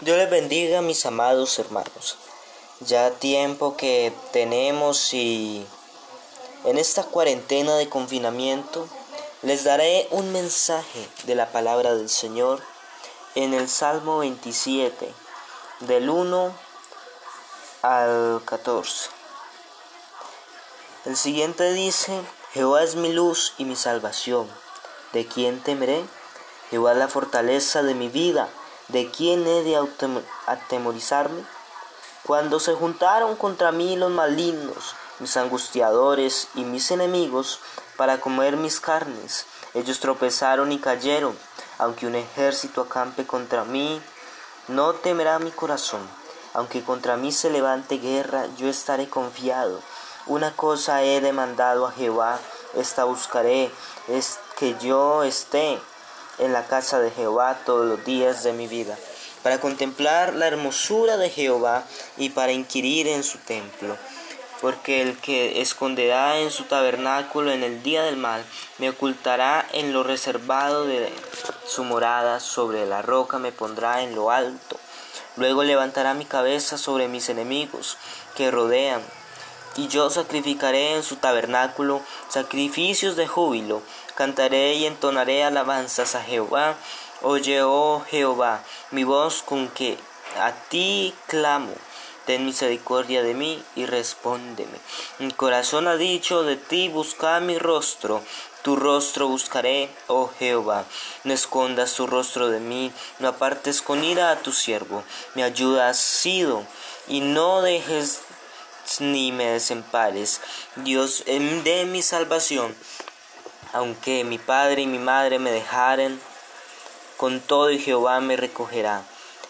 Dios les bendiga, mis amados hermanos. Ya tiempo que tenemos y en esta cuarentena de confinamiento les daré un mensaje de la palabra del Señor en el Salmo 27, del 1 al 14. El siguiente dice, Jehová es mi luz y mi salvación. ¿De quién temeré? Jehová es la fortaleza de mi vida. ¿De quién he de atemorizarme? Cuando se juntaron contra mí los malignos, mis angustiadores y mis enemigos, para comer mis carnes, ellos tropezaron y cayeron. Aunque un ejército acampe contra mí, no temerá mi corazón. Aunque contra mí se levante guerra, yo estaré confiado. Una cosa he demandado a Jehová, esta buscaré, es que yo esté en la casa de Jehová todos los días de mi vida, para contemplar la hermosura de Jehová y para inquirir en su templo. Porque el que esconderá en su tabernáculo en el día del mal, me ocultará en lo reservado de su morada, sobre la roca me pondrá en lo alto. Luego levantará mi cabeza sobre mis enemigos que rodean y yo sacrificaré en su tabernáculo sacrificios de júbilo, cantaré y entonaré alabanzas a Jehová. Oye, oh Jehová, mi voz con que a ti clamo. Ten misericordia de mí y respóndeme. Mi corazón ha dicho de ti, busca mi rostro. Tu rostro buscaré, oh Jehová. No escondas tu rostro de mí, no apartes con ira a tu siervo. Mi ayuda has sido, y no dejes ni me desempares. Dios de mi salvación, aunque mi padre y mi madre me dejaren, con todo y Jehová me recogerá.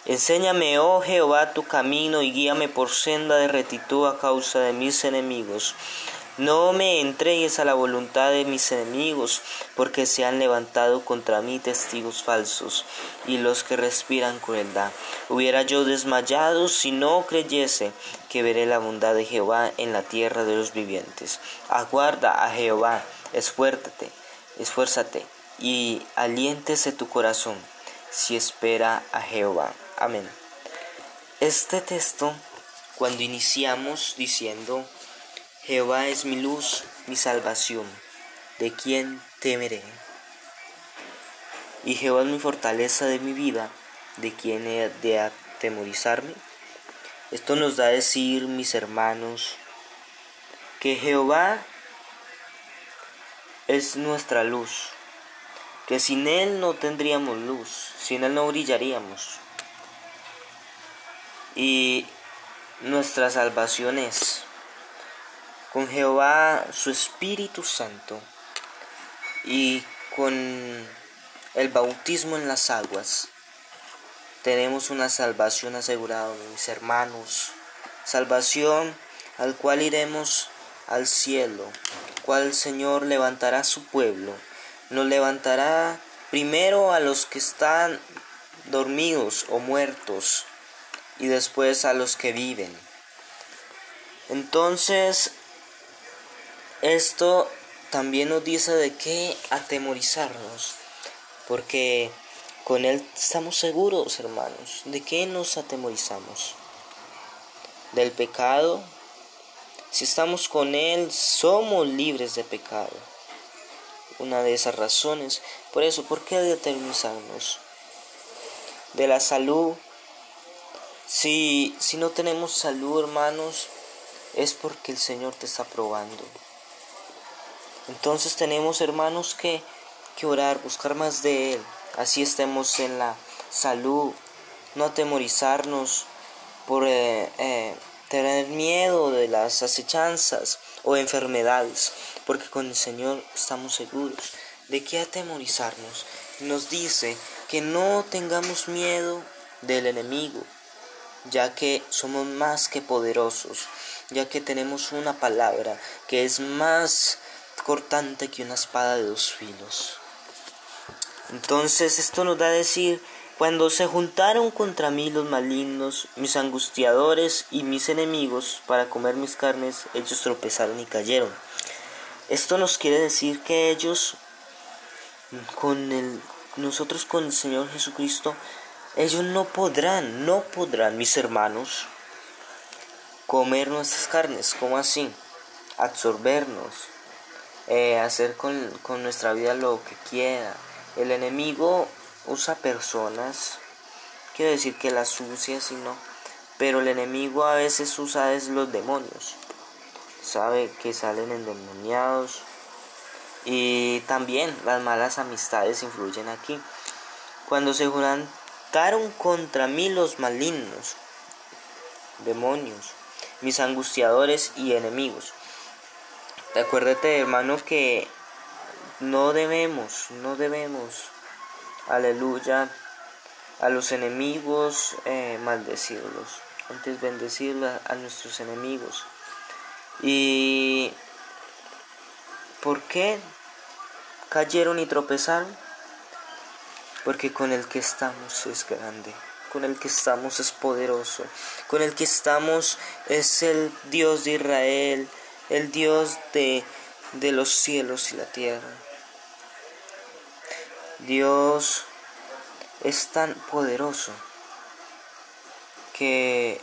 Enséñame, oh Jehová, tu camino y guíame por senda de rectitud a causa de mis enemigos. No me entregues a la voluntad de mis enemigos, porque se han levantado contra mí testigos falsos y los que respiran crueldad. Hubiera yo desmayado si no creyese que veré la bondad de Jehová en la tierra de los vivientes. Aguarda a Jehová, esfuérzate, esfuérzate y aliéntese tu corazón si espera a Jehová. Amén. Este texto, cuando iniciamos diciendo Jehová es mi luz, mi salvación, ¿de quién temeré? Y Jehová es mi fortaleza de mi vida, ¿de quién he de atemorizarme? Esto nos da a decir, mis hermanos, que Jehová es nuestra luz, que sin Él no tendríamos luz, sin Él no brillaríamos. Y nuestra salvación es con Jehová su Espíritu Santo y con el bautismo en las aguas tenemos una salvación asegurada, mis hermanos, salvación al cual iremos al cielo, cual Señor levantará su pueblo, nos levantará primero a los que están dormidos o muertos y después a los que viven. Entonces esto también nos dice de qué atemorizarnos, porque con Él estamos seguros, hermanos. ¿De qué nos atemorizamos? Del pecado. Si estamos con Él, somos libres de pecado. Una de esas razones. Por eso, ¿por qué de atemorizarnos? De la salud. Si, si no tenemos salud, hermanos, es porque el Señor te está probando. Entonces tenemos, hermanos, que, que orar, buscar más de Él. Así estemos en la salud, no atemorizarnos por eh, eh, tener miedo de las acechanzas o enfermedades, porque con el Señor estamos seguros. ¿De qué atemorizarnos? Nos dice que no tengamos miedo del enemigo, ya que somos más que poderosos, ya que tenemos una palabra que es más cortante que una espada de dos filos. Entonces esto nos da a decir, cuando se juntaron contra mí los malignos, mis angustiadores y mis enemigos para comer mis carnes, ellos tropezaron y cayeron. Esto nos quiere decir que ellos, con nosotros con el Señor Jesucristo, ellos no podrán, no podrán, mis hermanos, comer nuestras carnes. ¿Cómo así? Absorbernos, eh, hacer con, con nuestra vida lo que quiera. El enemigo usa personas, quiero decir que las sucia, y no, pero el enemigo a veces usa es los demonios. Sabe que salen endemoniados y también las malas amistades influyen aquí. Cuando se jurantaron contra mí los malignos, demonios, mis angustiadores y enemigos. Acuérdate, hermano, que no debemos, no debemos, aleluya, a los enemigos eh, maldecirlos, antes bendecirlos a nuestros enemigos. ¿Y por qué cayeron y tropezaron? Porque con el que estamos es grande, con el que estamos es poderoso, con el que estamos es el Dios de Israel, el Dios de los cielos y la tierra. Dios es tan poderoso que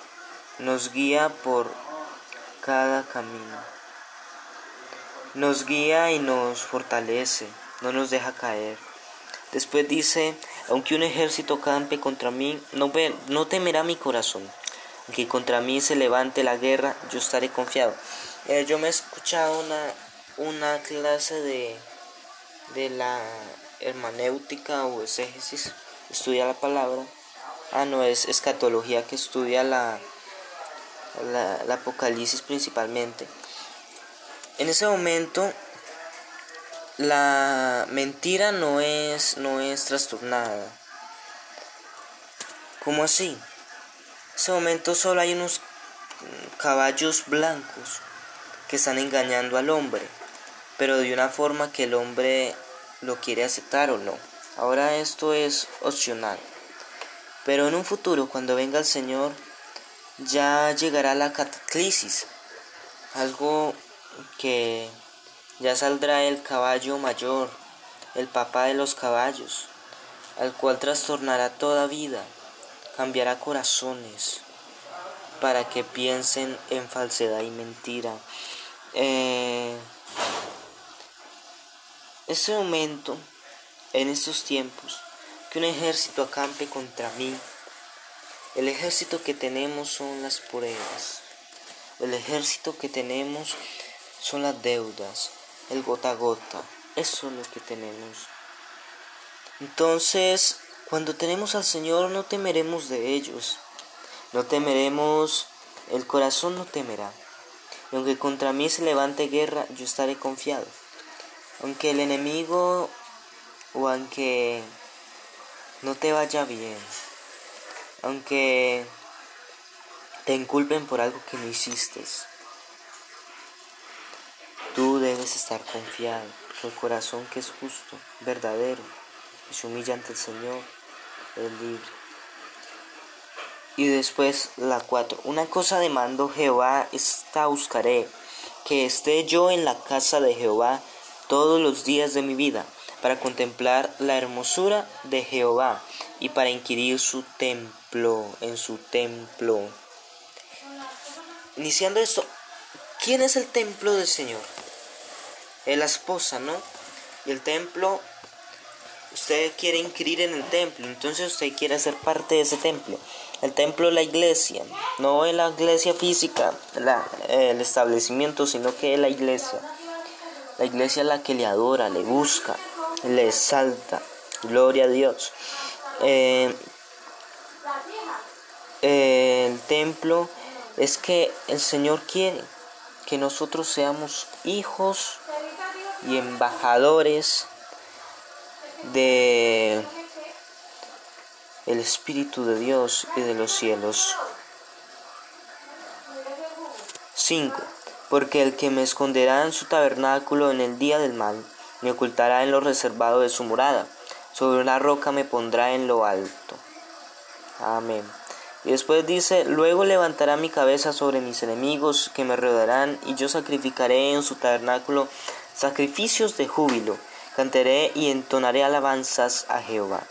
nos guía por cada camino. Nos guía y nos fortalece, no nos deja caer. Después dice, aunque un ejército campe contra mí, no, temerá mi corazón. Aunque contra mí se levante la guerra, yo estaré confiado. Eh, yo me he escuchado una, una clase de, de la hermanéutica o exégesis, estudia la palabra. Ah, no, es escatología que estudia la, la, Apocalipsis principalmente. En ese momento la mentira no es, no es trastornada. ¿Cómo así? En ese momento solo hay unos caballos blancos que están engañando al hombre, pero de una forma que el hombre lo quiere aceptar o no. Ahora esto es opcional. Pero en un futuro, cuando venga el Señor, ya llegará la cataclisis, algo que ya saldrá el caballo mayor, el papá de los caballos, al cual trastornará toda vida, cambiará corazones para que piensen en falsedad y mentira. Eh, ese momento, en estos tiempos, que un ejército acampe contra mí, el ejército que tenemos son las pruebas. El ejército que tenemos son las deudas, el gota a gota. Eso es lo que tenemos. Entonces, cuando tenemos al Señor no temeremos de ellos. No temeremos, el corazón no temerá. Y aunque contra mí se levante guerra, yo estaré confiado. Aunque el enemigo o aunque no te vaya bien, aunque te inculpen por algo que no hiciste. Tú debes estar confiado, porque el corazón que es justo, verdadero, y se humilla ante el Señor, es libre. Y después la 4. Una cosa demando Jehová, esta buscaré, que esté yo en la casa de Jehová todos los días de mi vida, para contemplar la hermosura de Jehová y para inquirir su templo, en su templo. Iniciando esto, ¿quién es el templo del Señor? Es la esposa, ¿no? Y el templo, usted quiere inquirir en el templo, entonces usted quiere ser parte de ese templo. El templo es la iglesia, no es la iglesia física, el establecimiento, sino que es la iglesia. La iglesia es la que le adora, le busca, le exalta. Gloria a Dios. Eh, el templo es que el Señor quiere que nosotros seamos hijos y embajadores de el Espíritu de Dios y de los cielos. 5. Porque el que me esconderá en su tabernáculo en el día del mal, me ocultará en lo reservado de su morada sobre una roca me pondrá en lo alto. Amén. Y después dice, luego levantará mi cabeza sobre mis enemigos que me rodearán, y yo sacrificaré en su tabernáculo sacrificios de júbilo, cantaré y entonaré alabanzas a Jehová.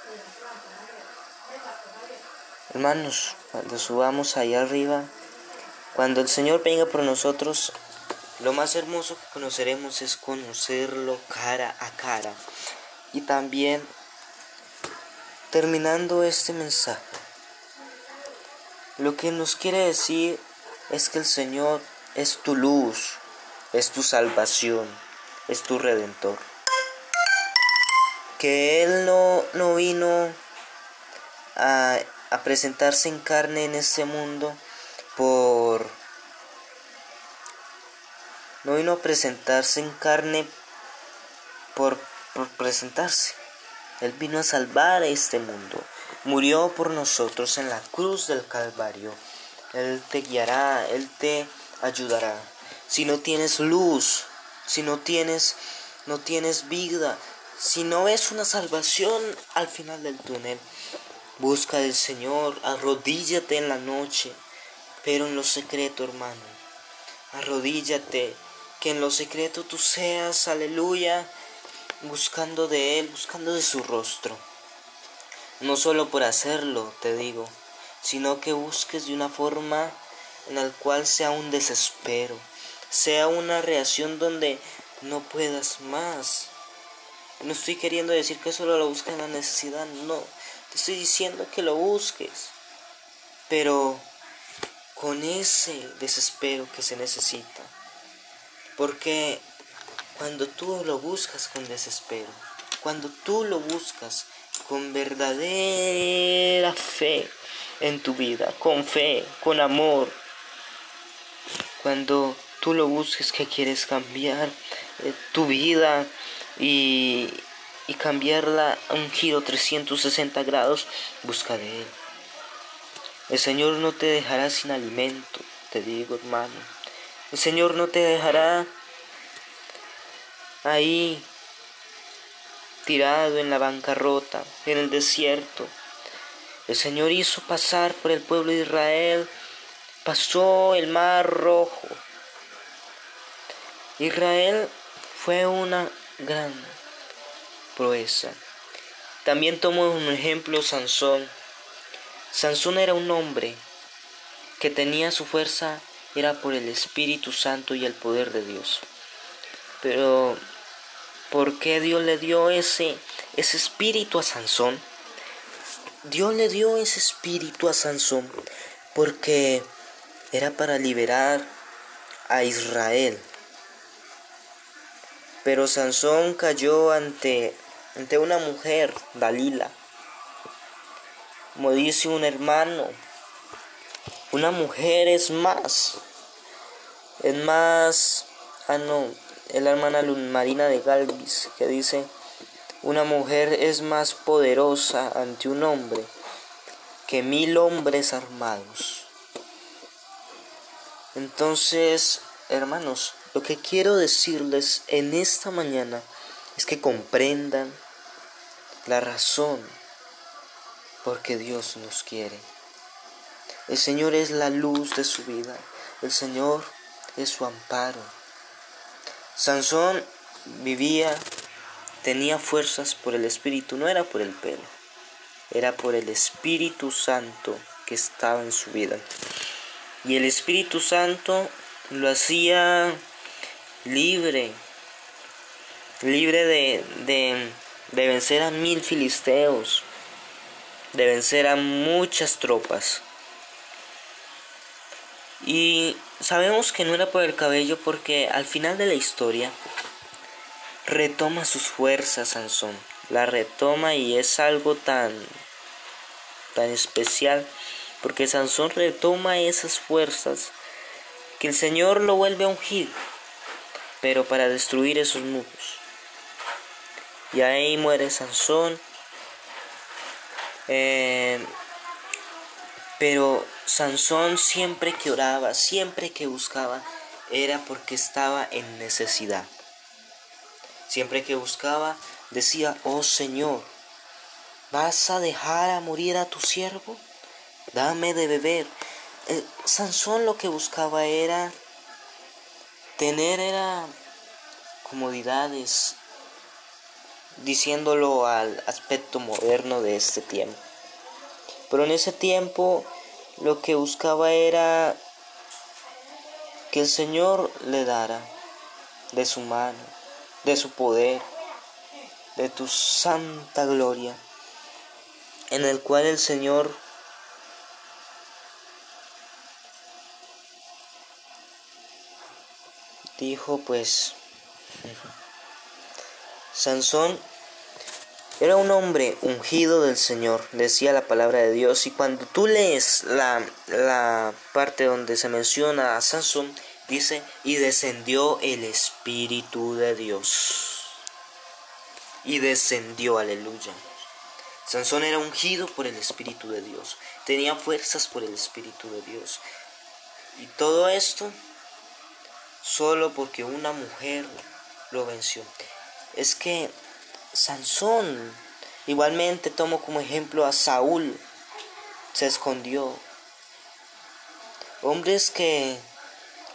Hermanos, cuando subamos allá arriba, cuando el Señor venga por nosotros, lo más hermoso que conoceremos es conocerlo cara a cara. Y también, terminando este mensaje, lo que nos quiere decir es que el Señor es tu luz, es tu salvación, es tu redentor. Que Él no, no vino a, a presentarse en carne en este mundo por no vino a presentarse en carne por, presentarse. Él vino a salvar a este mundo. Murió por nosotros en la cruz del Calvario. Él te guiará, Él te ayudará. Si no tienes luz, si no tienes, no tienes vida, si no ves una salvación al final del túnel, busca al Señor, arrodíllate en la noche, pero en lo secreto, hermano. Arrodíllate, que en lo secreto tú seas, aleluya, buscando de Él, buscando de su rostro. No solo por hacerlo, te digo, sino que busques de una forma en la cual sea un desespero, sea una reacción donde no puedas más. No estoy queriendo decir que solo lo busques en la necesidad, no, te estoy diciendo que lo busques, pero con ese desespero que se necesita. Porque cuando tú lo buscas con desespero, cuando tú lo buscas con verdadera fe en tu vida, con fe, con amor, cuando tú lo busques que quieres cambiar eh, tu vida y, y cambiarla a un giro 360 grados, busca de Él. El Señor no te dejará sin alimento, te digo hermano. El Señor no te dejará ahí tirado en la bancarrota, en el desierto. El Señor hizo pasar por el pueblo de Israel, pasó el mar rojo. Israel fue una gran proeza. También tomó un ejemplo Sansón. Sansón era un hombre que tenía su fuerza, era por el Espíritu Santo y el poder de Dios. Pero, ¿por qué Dios le dio ese, ese espíritu a Sansón? Dios le dio ese espíritu a Sansón porque era para liberar a Israel. Pero Sansón cayó ante, ante una mujer, Dalila, como dice un hermano, una mujer es más, es más, ah no, es la hermana Marina de Galvis que dice, una mujer es más poderosa ante un hombre que mil hombres armados. Entonces, hermanos, lo que quiero decirles en esta mañana es que comprendan la razón porque Dios nos quiere. El Señor es la luz de su vida. El Señor es su amparo. Sansón vivía, tenía fuerzas por el Espíritu, no era por el pelo, era por el Espíritu Santo que estaba en su vida. Y el Espíritu Santo lo hacía libre, libre de, de, vencer a mil filisteos, de vencer a muchas tropas. Y sabemos que no era por el cabello porque al final de la historia retoma sus fuerzas Sansón. La retoma y es algo tan tan especial porque Sansón retoma esas fuerzas que el Señor lo vuelve a ungir, pero para destruir esos muros. Y ahí muere Sansón eh, pero Sansón siempre que oraba, siempre que buscaba, era porque estaba en necesidad. Siempre que buscaba, decía, oh Señor, ¿vas a dejar a morir a tu siervo? Dame de beber. Eh, Sansón lo que buscaba era tener era comodidades, diciéndolo al aspecto moderno de este tiempo. Pero en ese tiempo lo que buscaba era que el Señor le dara de su mano, de su poder, de tu santa gloria, en el cual el Señor dijo pues Sansón era un hombre ungido del Señor, decía la palabra de Dios, y cuando tú lees la, la parte donde se menciona a Sansón, dice, y descendió el Espíritu de Dios. Y descendió, aleluya. Sansón era ungido por el Espíritu de Dios, tenía fuerzas por el Espíritu de Dios. Y todo esto solo porque una mujer lo venció. Es que Sansón, igualmente tomo como ejemplo a Saúl, se escondió. Hombres que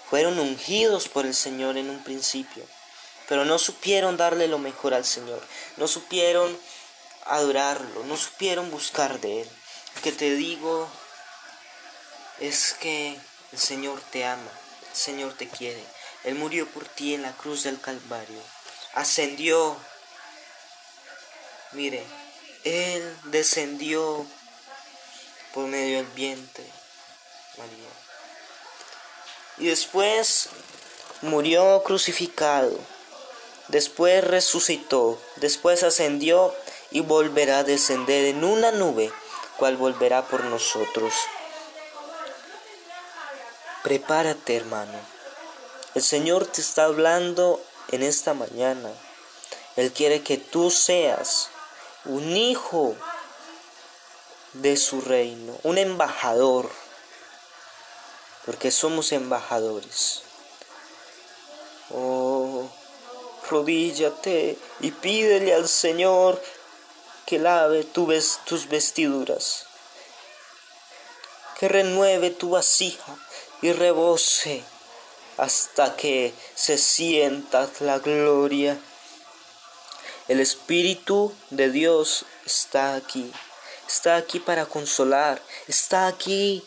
fueron ungidos por el Señor en un principio, pero no supieron darle lo mejor al Señor, no supieron adorarlo, no supieron buscar de Él. Lo que te digo es que el Señor te ama, el Señor te quiere. Él murió por ti en la cruz del Calvario, ascendió Mire, Él descendió por medio del vientre, María. Y después murió crucificado, después resucitó, después ascendió y volverá a descender en una nube, cual volverá por nosotros. Prepárate, hermano. El Señor te está hablando en esta mañana. Él quiere que tú seas un hijo de su reino, un embajador, porque somos embajadores. Oh, rodíllate y pídele al Señor que lave tus vestiduras, que renueve tu vasija y rebose hasta que se sienta la gloria el Espíritu de Dios está aquí. Está aquí para consolar. Está aquí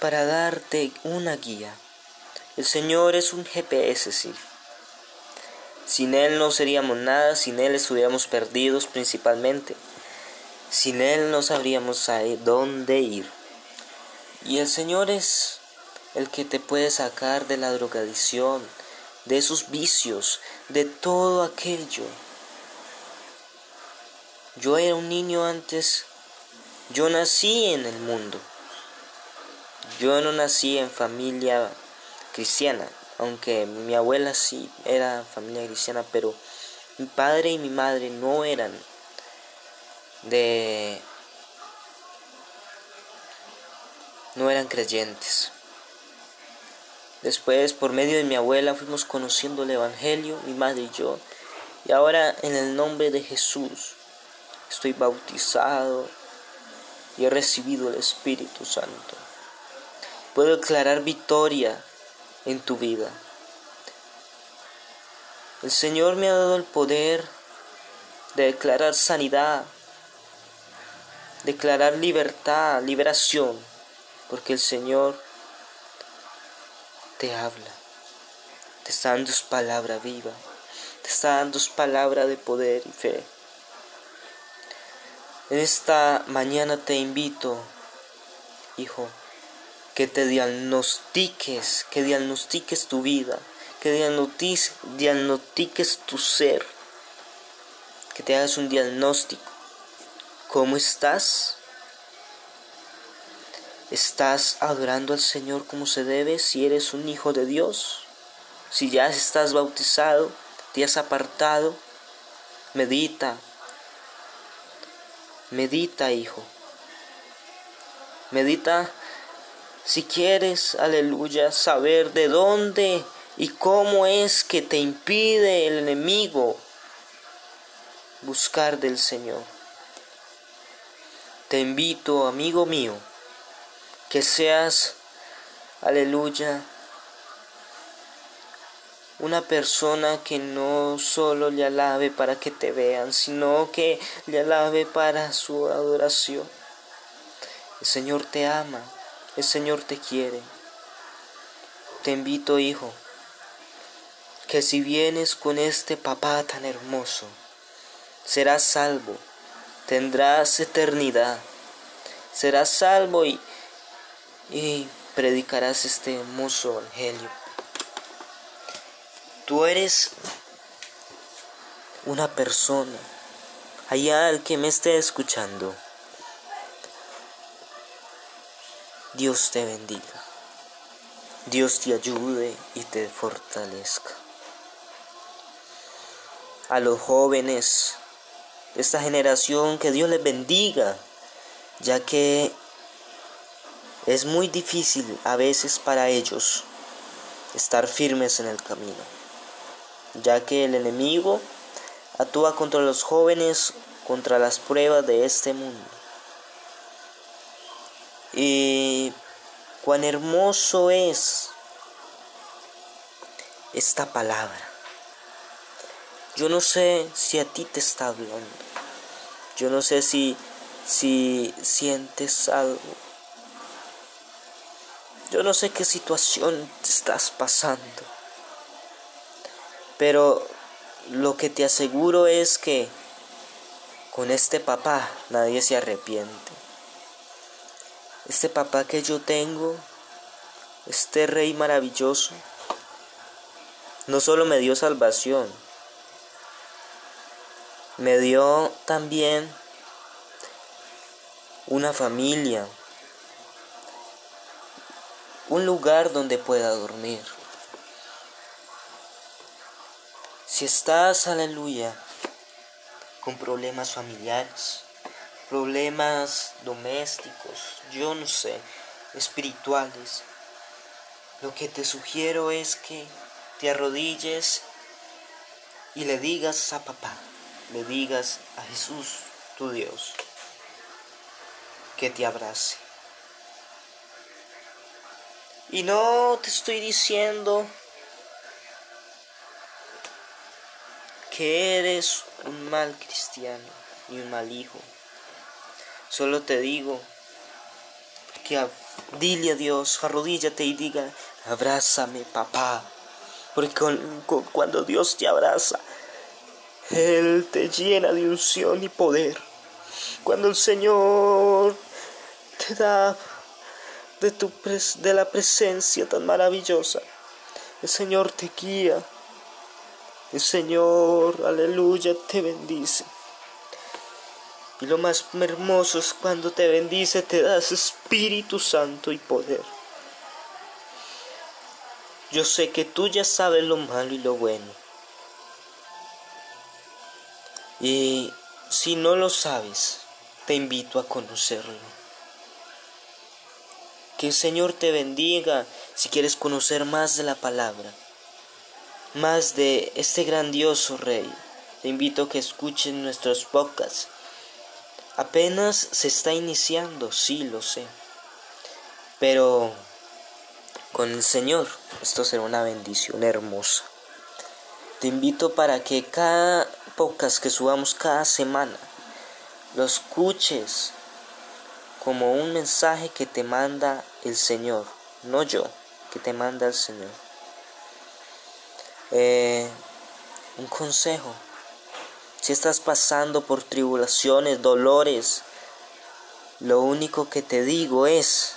para darte una guía. El Señor es un GPS. Sin Él no seríamos nada, sin Él estuviéramos perdidos principalmente. Sin Él no sabríamos a dónde ir. Y el Señor es el que te puede sacar de la drogadicción, de esos vicios, de todo aquello yo era un niño antes, yo nací en el mundo. Yo no nací en familia cristiana, aunque mi abuela sí era familia cristiana, pero mi padre y mi madre no eran de no eran creyentes. Después, por medio de mi abuela, fuimos conociendo el Evangelio, mi madre y yo. Y ahora, en el nombre de Jesús, estoy bautizado y he recibido el Espíritu Santo. Puedo declarar victoria en tu vida. El Señor me ha dado el poder de declarar sanidad, declarar libertad, liberación, porque el Señor te habla, te está dando su palabra viva, te está dando su palabra de poder y fe. Esta mañana te invito, hijo, que te diagnostiques, que diagnostiques tu vida, que diagnostiques tu ser, que te hagas un diagnóstico. ¿Cómo estás? ¿Estás adorando al Señor como se debe si eres un hijo de Dios? Si ya estás bautizado, te has apartado, medita, Medita, hijo. Medita si quieres, aleluya, saber de dónde y cómo es que te impide el enemigo buscar del Señor. Te invito, amigo mío, que seas, aleluya, una persona que no solo le alabe para que te vean, sino que le alabe para su adoración. El Señor te ama, el Señor te quiere. Te invito, hijo, que si vienes con este papá tan hermoso, serás salvo, tendrás eternidad, serás salvo y, y predicarás este hermoso evangelio. Tú eres una persona, allá al que me esté escuchando. Dios te bendiga. Dios te ayude y te fortalezca. A los jóvenes de esta generación, que Dios les bendiga, ya que es muy difícil a veces para ellos estar firmes en el camino, ya que el enemigo actúa contra los jóvenes, contra las pruebas de este mundo. Y cuán hermoso es esta palabra. Yo no sé si a ti te está hablando. Yo no sé si, si sientes algo. Yo no sé qué situación te estás pasando. Pero lo que te aseguro es que con este papá nadie se arrepiente. Este papá que yo tengo, este rey maravilloso, no solo me dio salvación, me dio también una familia, un lugar donde pueda dormir. Si estás, aleluya, con problemas familiares, problemas domésticos, yo no sé, espirituales. Lo que te sugiero es que te arrodilles y le digas a papá, le digas a Jesús, tu Dios, que te abrace. Y no te estoy diciendo que eres un mal cristiano y un mal hijo. Solo te digo que dile a Dios, arrodíllate y diga, abrázame papá. Porque cuando Dios te abraza, Él te llena de unción y poder. Cuando el Señor te da de, tu de la presencia tan maravillosa, el Señor te guía. El Señor, aleluya, te bendice. Y lo más hermoso es cuando te bendice, te das Espíritu Santo y poder. Yo sé que tú ya sabes lo malo y lo bueno. Y si no lo sabes, te invito a conocerlo. Que el Señor te bendiga si quieres conocer más de la palabra, más de este grandioso Rey. Te invito a que escuches nuestros podcasts Apenas se está iniciando, sí lo sé. Pero con el Señor esto será una bendición hermosa. Te invito para que cada podcast que subamos cada semana lo escuches como un mensaje que te manda el Señor, no yo, que te manda el Señor. Eh, un consejo si estás pasando por tribulaciones, dolores, lo único que te digo es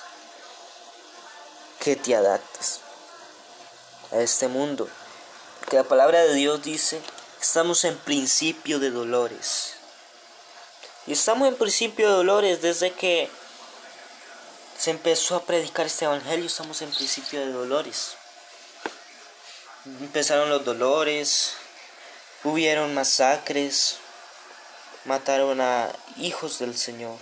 que te adaptes a este mundo. Porque la palabra de Dios dice, estamos en principio de dolores. Y estamos en principio de dolores desde que se empezó a predicar este evangelio, estamos en principio de dolores. Empezaron los dolores, Hubieron masacres, mataron a hijos del Señor.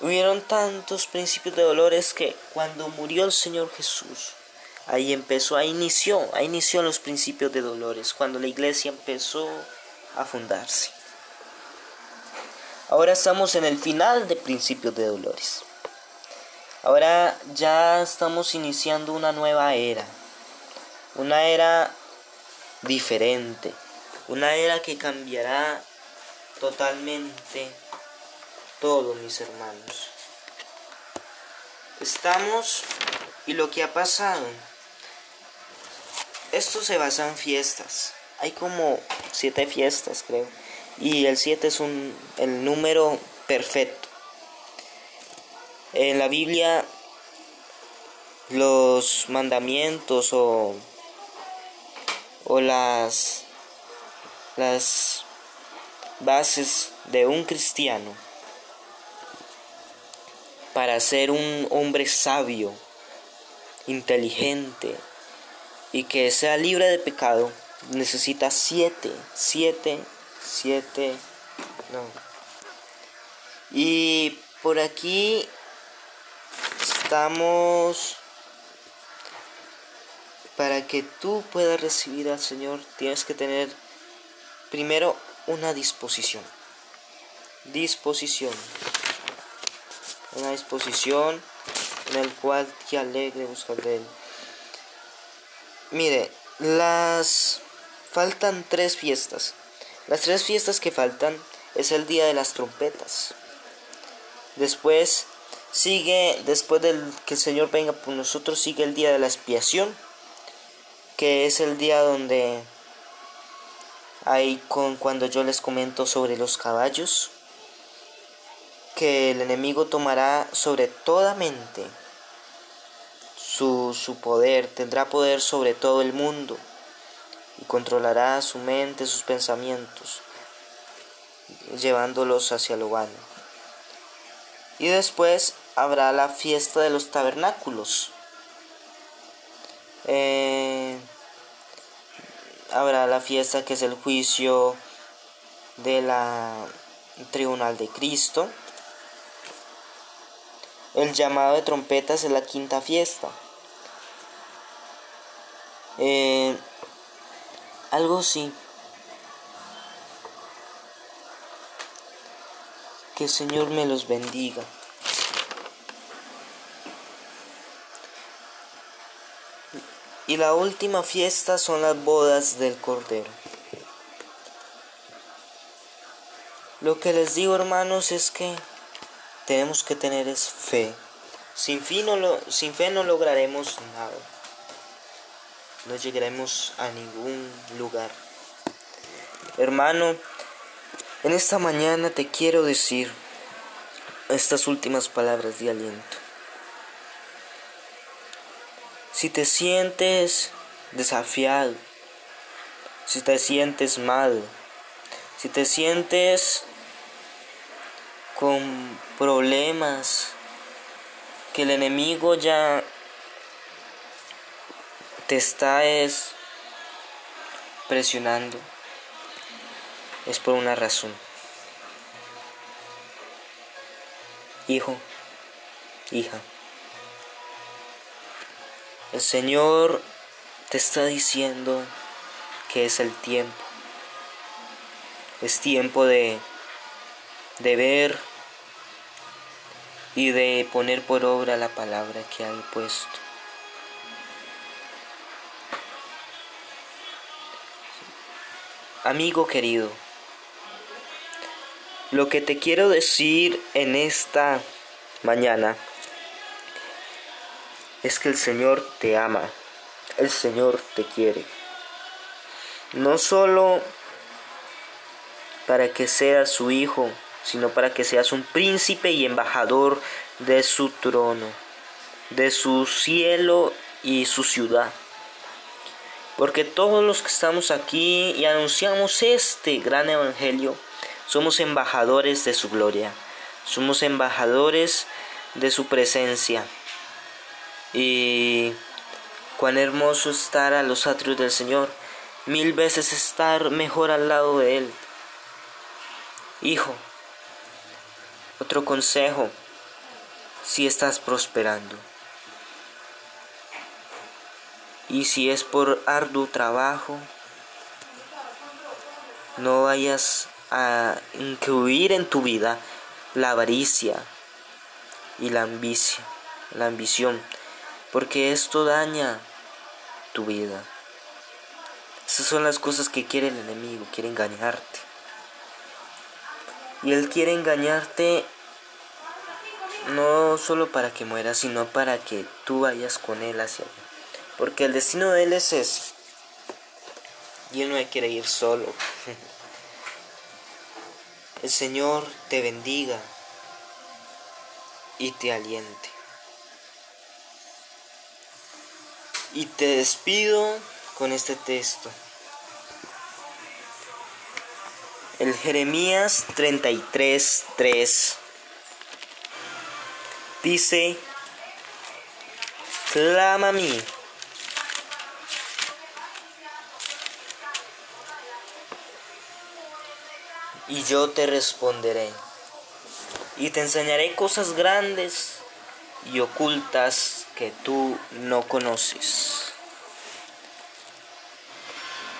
Hubieron tantos principios de dolores que cuando murió el Señor Jesús, ahí empezó, ahí inició, ahí inició los principios de dolores, cuando la iglesia empezó a fundarse. Ahora estamos en el final de principios de dolores. Ahora ya estamos iniciando una nueva era. Una era diferente, una era que cambiará totalmente todo, mis hermanos. Estamos y lo que ha pasado. Esto se basa en fiestas. Hay como siete fiestas, creo. Y el siete es un, el número perfecto. En la Biblia los mandamientos o, o las, las bases de un cristiano para ser un hombre sabio, inteligente y que sea libre de pecado, necesita siete, siete, siete, no. Y por aquí estamos para que tú puedas recibir al Señor, tienes que tener primero una disposición. Disposición. Una disposición en el cual te alegre buscar de Él. Mire, las faltan tres fiestas. Las tres fiestas que faltan es el día de las trompetas. Después sigue, después del que el Señor venga por nosotros, sigue el día de la expiación que es el día donde hay con cuando yo les comento sobre los caballos que el enemigo tomará sobre toda mente su, su poder, tendrá poder sobre todo el mundo y controlará su mente, sus pensamientos, llevándolos hacia lo vano. Y después habrá la fiesta de los tabernáculos, eh, habrá la fiesta que es el juicio de la tribunal de Cristo. El llamado de trompetas es la quinta fiesta. Eh, algo sí. Que el Señor me los bendiga. Y la última fiesta son las bodas del Cordero. Lo que les digo hermanos es que tenemos que tener es fe. Sin, no sin fe no lograremos nada. No llegaremos a ningún lugar. Hermano, en esta mañana te quiero decir estas últimas palabras de aliento. Si te sientes desafiado, si te sientes mal, si te sientes con problemas, que el enemigo ya te está presionando, es por una razón. Hijo, hija. El Señor te está diciendo que es el tiempo. Es tiempo de, de ver y de poner por obra la palabra que ha puesto. Amigo querido, lo que te quiero decir en esta mañana es que el Señor te ama, el Señor te quiere. No solo para que seas su hijo, sino para que seas un príncipe y embajador de su trono, de su cielo y su ciudad. Porque todos los que estamos aquí y anunciamos este gran evangelio, somos embajadores de su gloria, somos embajadores de su presencia. Y cuán hermoso estar a los atrios del Señor, mil veces estar mejor al lado de Él. Hijo, otro consejo, si estás prosperando. Y si es por arduo trabajo, no vayas a incluir en tu vida la avaricia y la ambición, la ambición porque esto daña tu vida. Esas son las cosas que quiere el enemigo, quiere engañarte. Y él quiere engañarte no solo para que muera, sino para que tú vayas con Él hacia allá. Porque el destino de Él es ese. Y Él no quiere ir solo. El Señor te bendiga y te aliente. Y te despido con este texto. El Jeremías 33, 3 dice, clama a mí. Y yo te responderé. Y te enseñaré cosas grandes y ocultas que tú no conoces.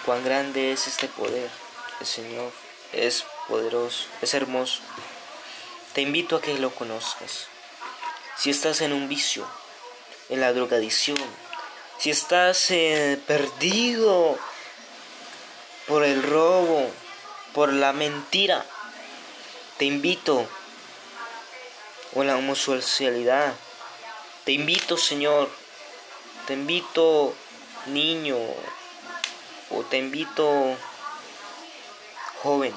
Cuán grande es este poder, el Señor es poderoso, es hermoso. Te invito a que lo conozcas. Si estás en un vicio, en la drogadicción, si estás eh, perdido por el robo, por la mentira, te invito, o la homosexualidad, te invito Señor, te invito niño, o te invito joven,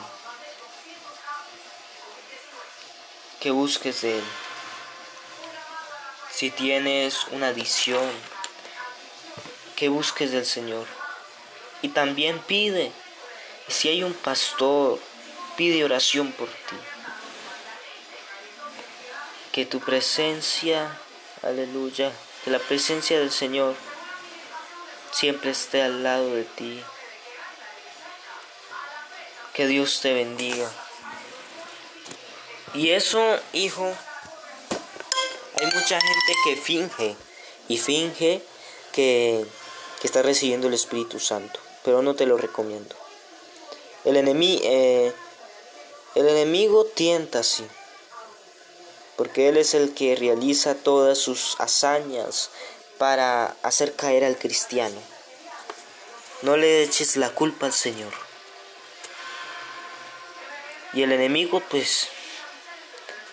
que busques de Él. Si tienes una adicción, que busques del Señor. Y también pide, si hay un pastor, pide oración por ti. Que tu presencia, aleluya, que la presencia del Señor siempre esté al lado de ti. Que Dios te bendiga. Y eso, hijo, hay mucha gente que finge y finge que, está recibiendo el Espíritu Santo, pero no te lo recomiendo. El, enemigo, eh, el enemigo tienta así, porque Él es el que realiza todas sus hazañas para hacer caer al cristiano. No le eches la culpa al Señor. Y el enemigo, pues,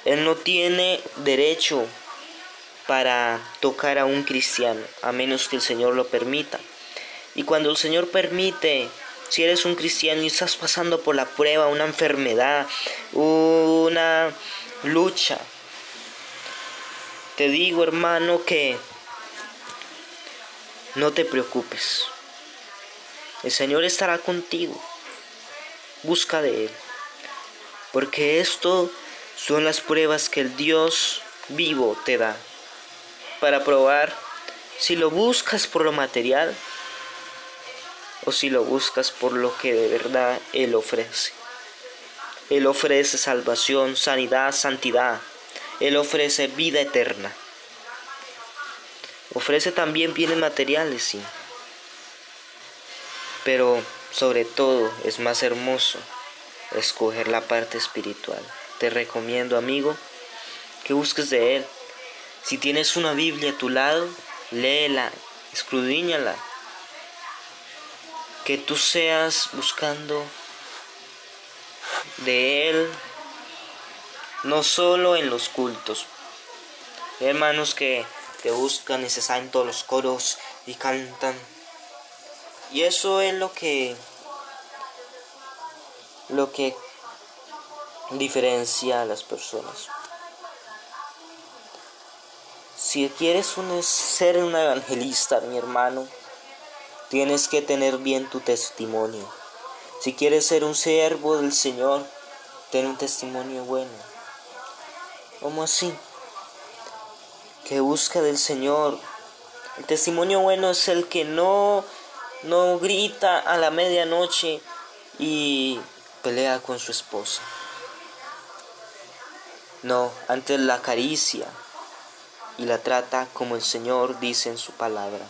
él no tiene derecho para tocar a un cristiano, a menos que el Señor lo permita. Y cuando el Señor permite, si eres un cristiano y estás pasando por la prueba, una enfermedad, una lucha, te digo hermano que no te preocupes. El Señor estará contigo. Busca de Él. Porque esto son las pruebas que el Dios vivo te da para probar si lo buscas por lo material o si lo buscas por lo que de verdad Él ofrece. Él ofrece salvación, sanidad, santidad. Él ofrece vida eterna. Ofrece también bienes materiales, sí. Pero sobre todo es más hermoso escoger la parte espiritual. Te recomiendo, amigo, que busques de Él si tienes una Biblia a tu lado, léela, escudriñala. Que tú seas buscando de Él, no solo en los cultos. Hay hermanos que te buscan y se saben todos los coros y cantan. Y eso es lo que lo que diferencia a las personas. Si quieres ser un evangelista, mi hermano, tienes que tener bien tu testimonio. Si quieres ser un siervo del Señor, ten un testimonio bueno. ¿Cómo así? Que busca del Señor. El testimonio bueno es el que no, no grita a la medianoche y pelea con su esposa. No, antes la caricia, y la trata como el Señor dice en su palabra,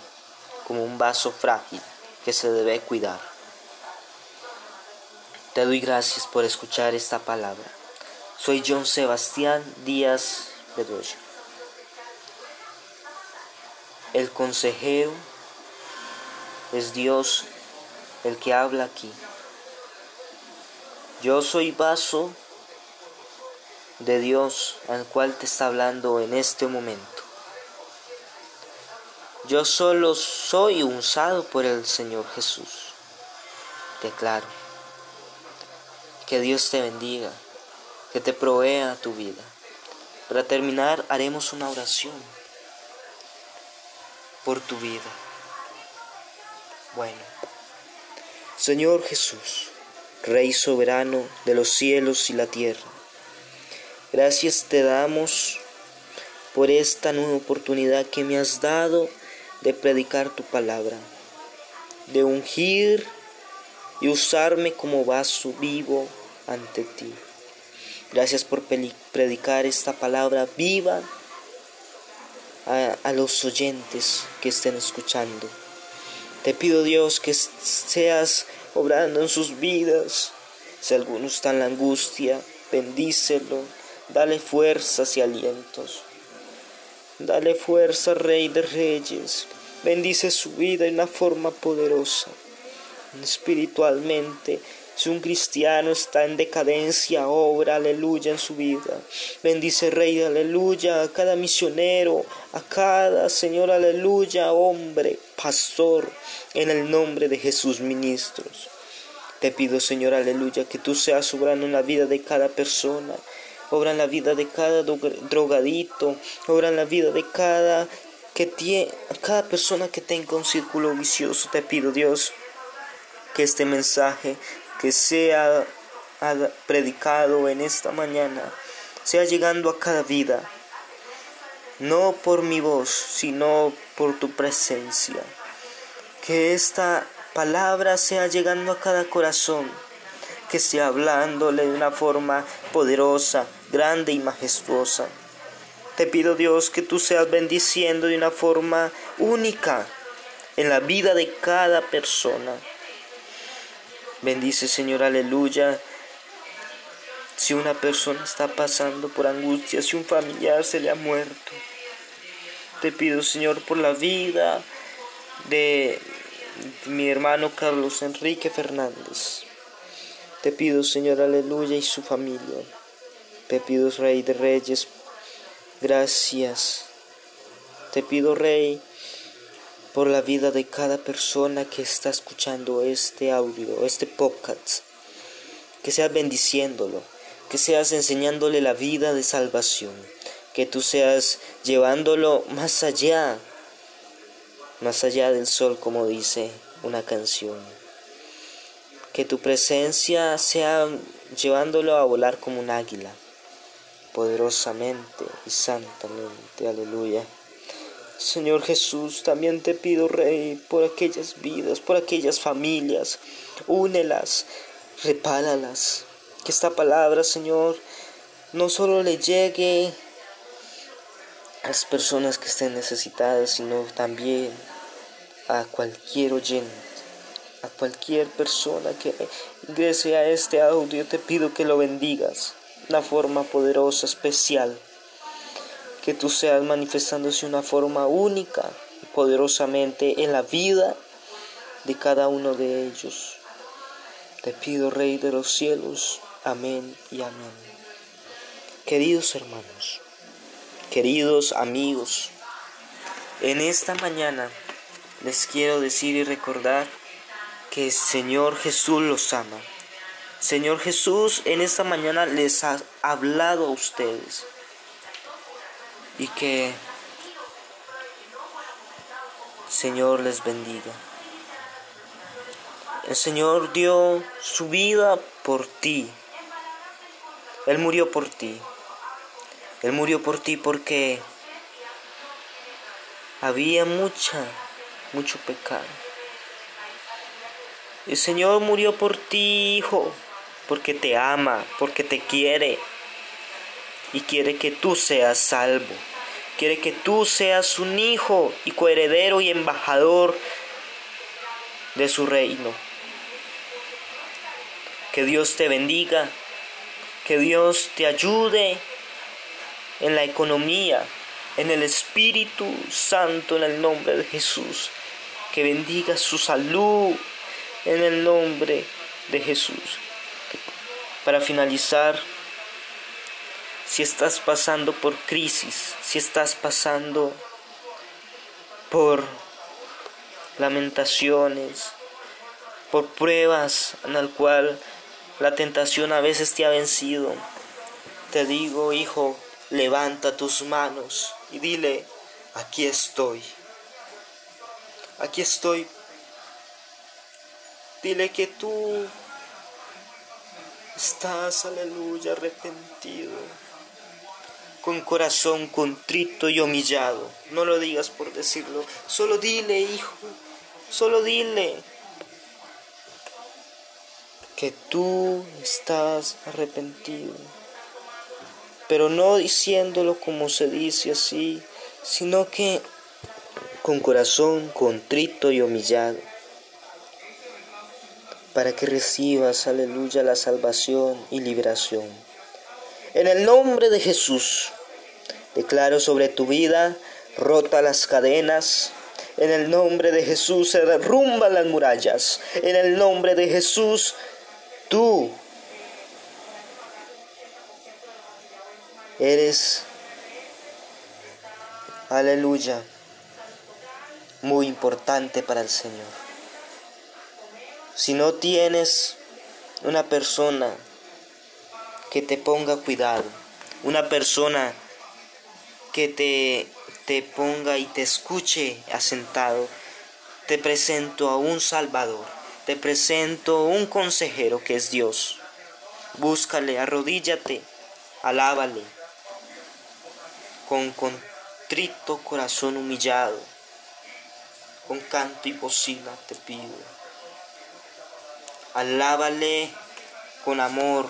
como un vaso frágil que se debe cuidar. Te doy gracias por escuchar esta palabra. Soy John Sebastián Díaz Bedoya. El consejero es Dios el que habla aquí. Yo soy vaso de Dios al cual te está hablando en este momento. Yo solo soy usado por el Señor Jesús. Declaro. Que Dios te bendiga, que te provea tu vida. Para terminar, haremos una oración por tu vida. Bueno, Señor Jesús, Rey soberano de los cielos y la tierra, gracias te damos por esta nueva oportunidad que me has dado de predicar tu palabra, de ungir y usarme como vaso vivo ante ti. Gracias por predicar esta palabra viva a, los oyentes que estén escuchando. Te pido Dios que seas obrando en sus vidas. Si alguno está en la angustia, bendícelo, dale fuerzas y alientos. Dale fuerza, Rey de Reyes. Bendice su vida de una forma poderosa. Espiritualmente, si un cristiano está en decadencia, obra, aleluya, en su vida. Bendice, Rey, aleluya, a cada misionero, a cada Señor, aleluya, hombre, pastor, en el nombre de Jesús, ministros. Te pido, Señor, aleluya, que tú seas obrando en la vida de cada persona. Obra en la vida de cada drogadito, obra en la vida de cada que tiene, cada persona que tenga un círculo vicioso. Te pido, Dios, que este mensaje que sea predicado en esta mañana sea llegando a cada vida, no por mi voz, sino por tu presencia. Que esta palabra sea llegando a cada corazón, que sea hablándole de una forma poderosa, grande y majestuosa. Te pido Dios que tú seas bendiciendo de una forma única en la vida de cada persona. Bendice Señor, aleluya. Si una persona está pasando por angustia, si un familiar se le ha muerto, te pido Señor por la vida de mi hermano Carlos Enrique Fernández. Te pido Señor, aleluya, y su familia. Te pido Rey de Reyes, gracias. Te pido Rey por la vida de cada persona que está escuchando este audio, este podcast. Que seas bendiciéndolo, que seas enseñándole la vida de salvación, que tú seas llevándolo más allá, más allá del sol, como dice una canción. Que tu presencia sea llevándolo a volar como un águila, poderosamente y santamente. Aleluya. Señor Jesús, también te pido, Rey, por aquellas vidas, por aquellas familias, únelas, repálalas. Que esta palabra, Señor, no solo le llegue a las personas que estén necesitadas, sino también a cualquier oyente, a cualquier persona que ingrese a este audio. Te pido que lo bendigas de una forma poderosa, especial que tú seas manifestándose de una forma única y poderosamente en la vida de cada uno de ellos. Te pido, Rey de los cielos, amén y amén. Queridos hermanos, queridos amigos, en esta mañana les quiero decir y recordar que el Señor Jesús los ama. Señor Jesús en esta mañana les ha hablado a ustedes y que Señor les bendiga. El Señor dio su vida por ti. Él murió por ti. Él murió por ti porque había mucha, mucho pecado. El Señor murió por ti, hijo, porque te ama, porque te quiere y quiere que tú seas salvo. Quiere que tú seas un hijo y coheredero y embajador de su reino. Que Dios te bendiga, que Dios te ayude en la economía, en el Espíritu Santo, en el nombre de Jesús. Que bendiga su salud en el nombre de Jesús. Para finalizar, si estás pasando por crisis, si estás pasando por lamentaciones, por pruebas en las cual la tentación a veces te ha vencido. Te digo, hijo, levanta tus manos y dile, aquí estoy. Aquí estoy. Dile que tú estás, aleluya, arrepentido, con corazón contrito y humillado. No lo digas por decirlo, solo dile, hijo, solo dile que tú estás arrepentido, pero no diciéndolo como se dice así, sino que con corazón contrito y humillado, para que recibas, aleluya, la salvación y liberación. En el nombre de Jesús, declaro sobre tu vida, rota las cadenas, en el nombre de Jesús se derrumban las murallas. En el nombre de Jesús Tú eres, aleluya, muy importante para el Señor. Si no tienes una persona que te ponga cuidado, una persona que te, te ponga y te escuche asentado, te presento a un Salvador te presento un consejero que es Dios. Búscale, arrodíllate, alábale, con contrito corazón humillado, con canto y bocina te pido. Alábale con amor,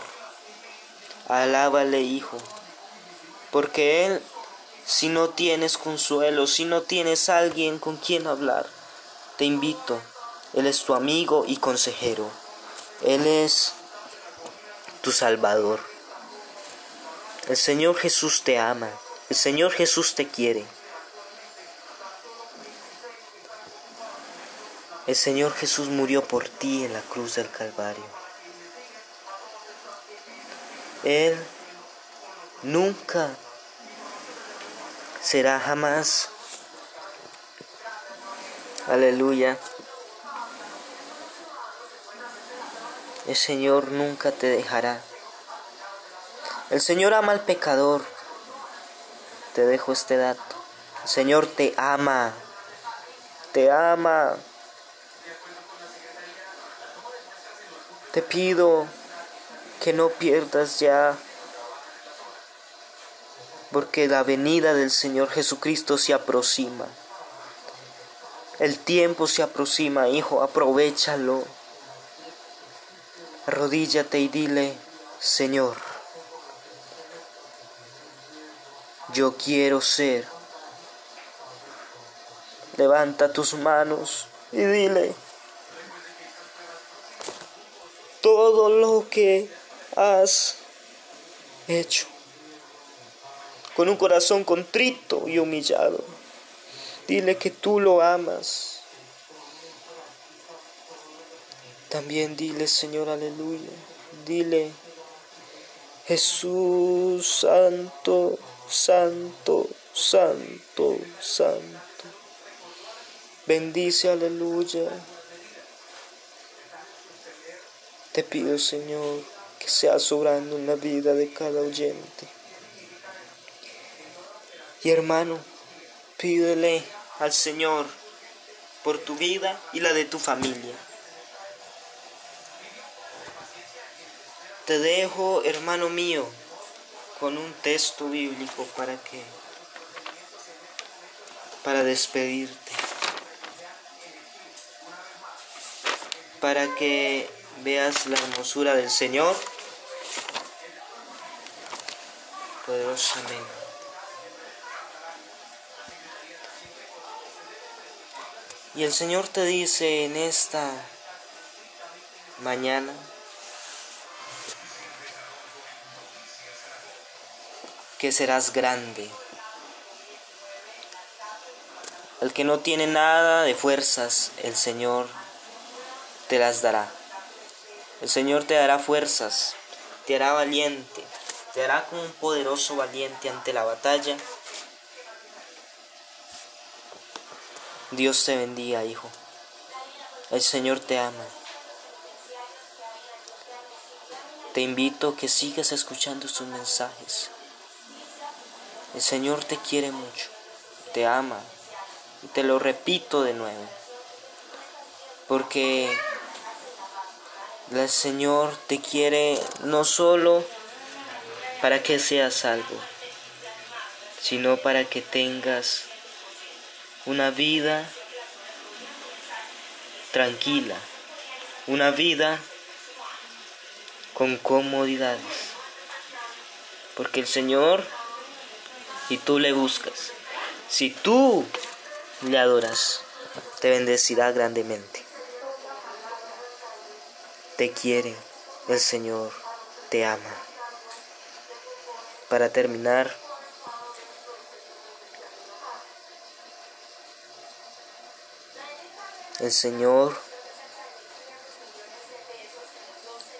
alábale hijo, porque Él, si no tienes consuelo, si no tienes alguien con quien hablar, te invito él es tu amigo y consejero. Él es tu Salvador. El Señor Jesús te ama. El Señor Jesús te quiere. El Señor Jesús murió por ti en la cruz del Calvario. Él nunca será jamás. Aleluya. El Señor nunca te dejará. El Señor ama al pecador. Te dejo este dato. El Señor te ama. Te ama. Te pido que no pierdas ya. Porque la venida del Señor Jesucristo se aproxima. El tiempo se aproxima, hijo, aprovechalo. Arrodíllate y dile, Señor, yo quiero ser. Levanta tus manos y dile todo lo que has hecho con un corazón contrito y humillado. Dile que tú lo amas También dile, Señor, aleluya. Dile, Jesús santo, santo, santo, santo. Bendice, aleluya. Te pido, Señor, que sea sobrando en la vida de cada oyente. Y hermano, pídele al Señor por tu vida y la de tu familia. Te dejo, hermano mío, con un texto bíblico para que para despedirte. Para que veas la hermosura del Señor poderosamente. Y el Señor te dice en esta mañana que serás grande. Al que no tiene nada de fuerzas, el Señor te las dará. El Señor te dará fuerzas, te hará valiente, te hará como un poderoso valiente ante la batalla. Dios te bendiga, hijo. El Señor te ama. Te invito a que sigas escuchando sus mensajes. El Señor te quiere mucho, te ama. Y te lo repito de nuevo. Porque el Señor te quiere no solo para que seas salvo, sino para que tengas una vida tranquila, una vida con comodidades. Porque el Señor, y tú le buscas, si tú le adoras, te bendecirá grandemente. Te quiere, el Señor te ama. Para terminar, el Señor,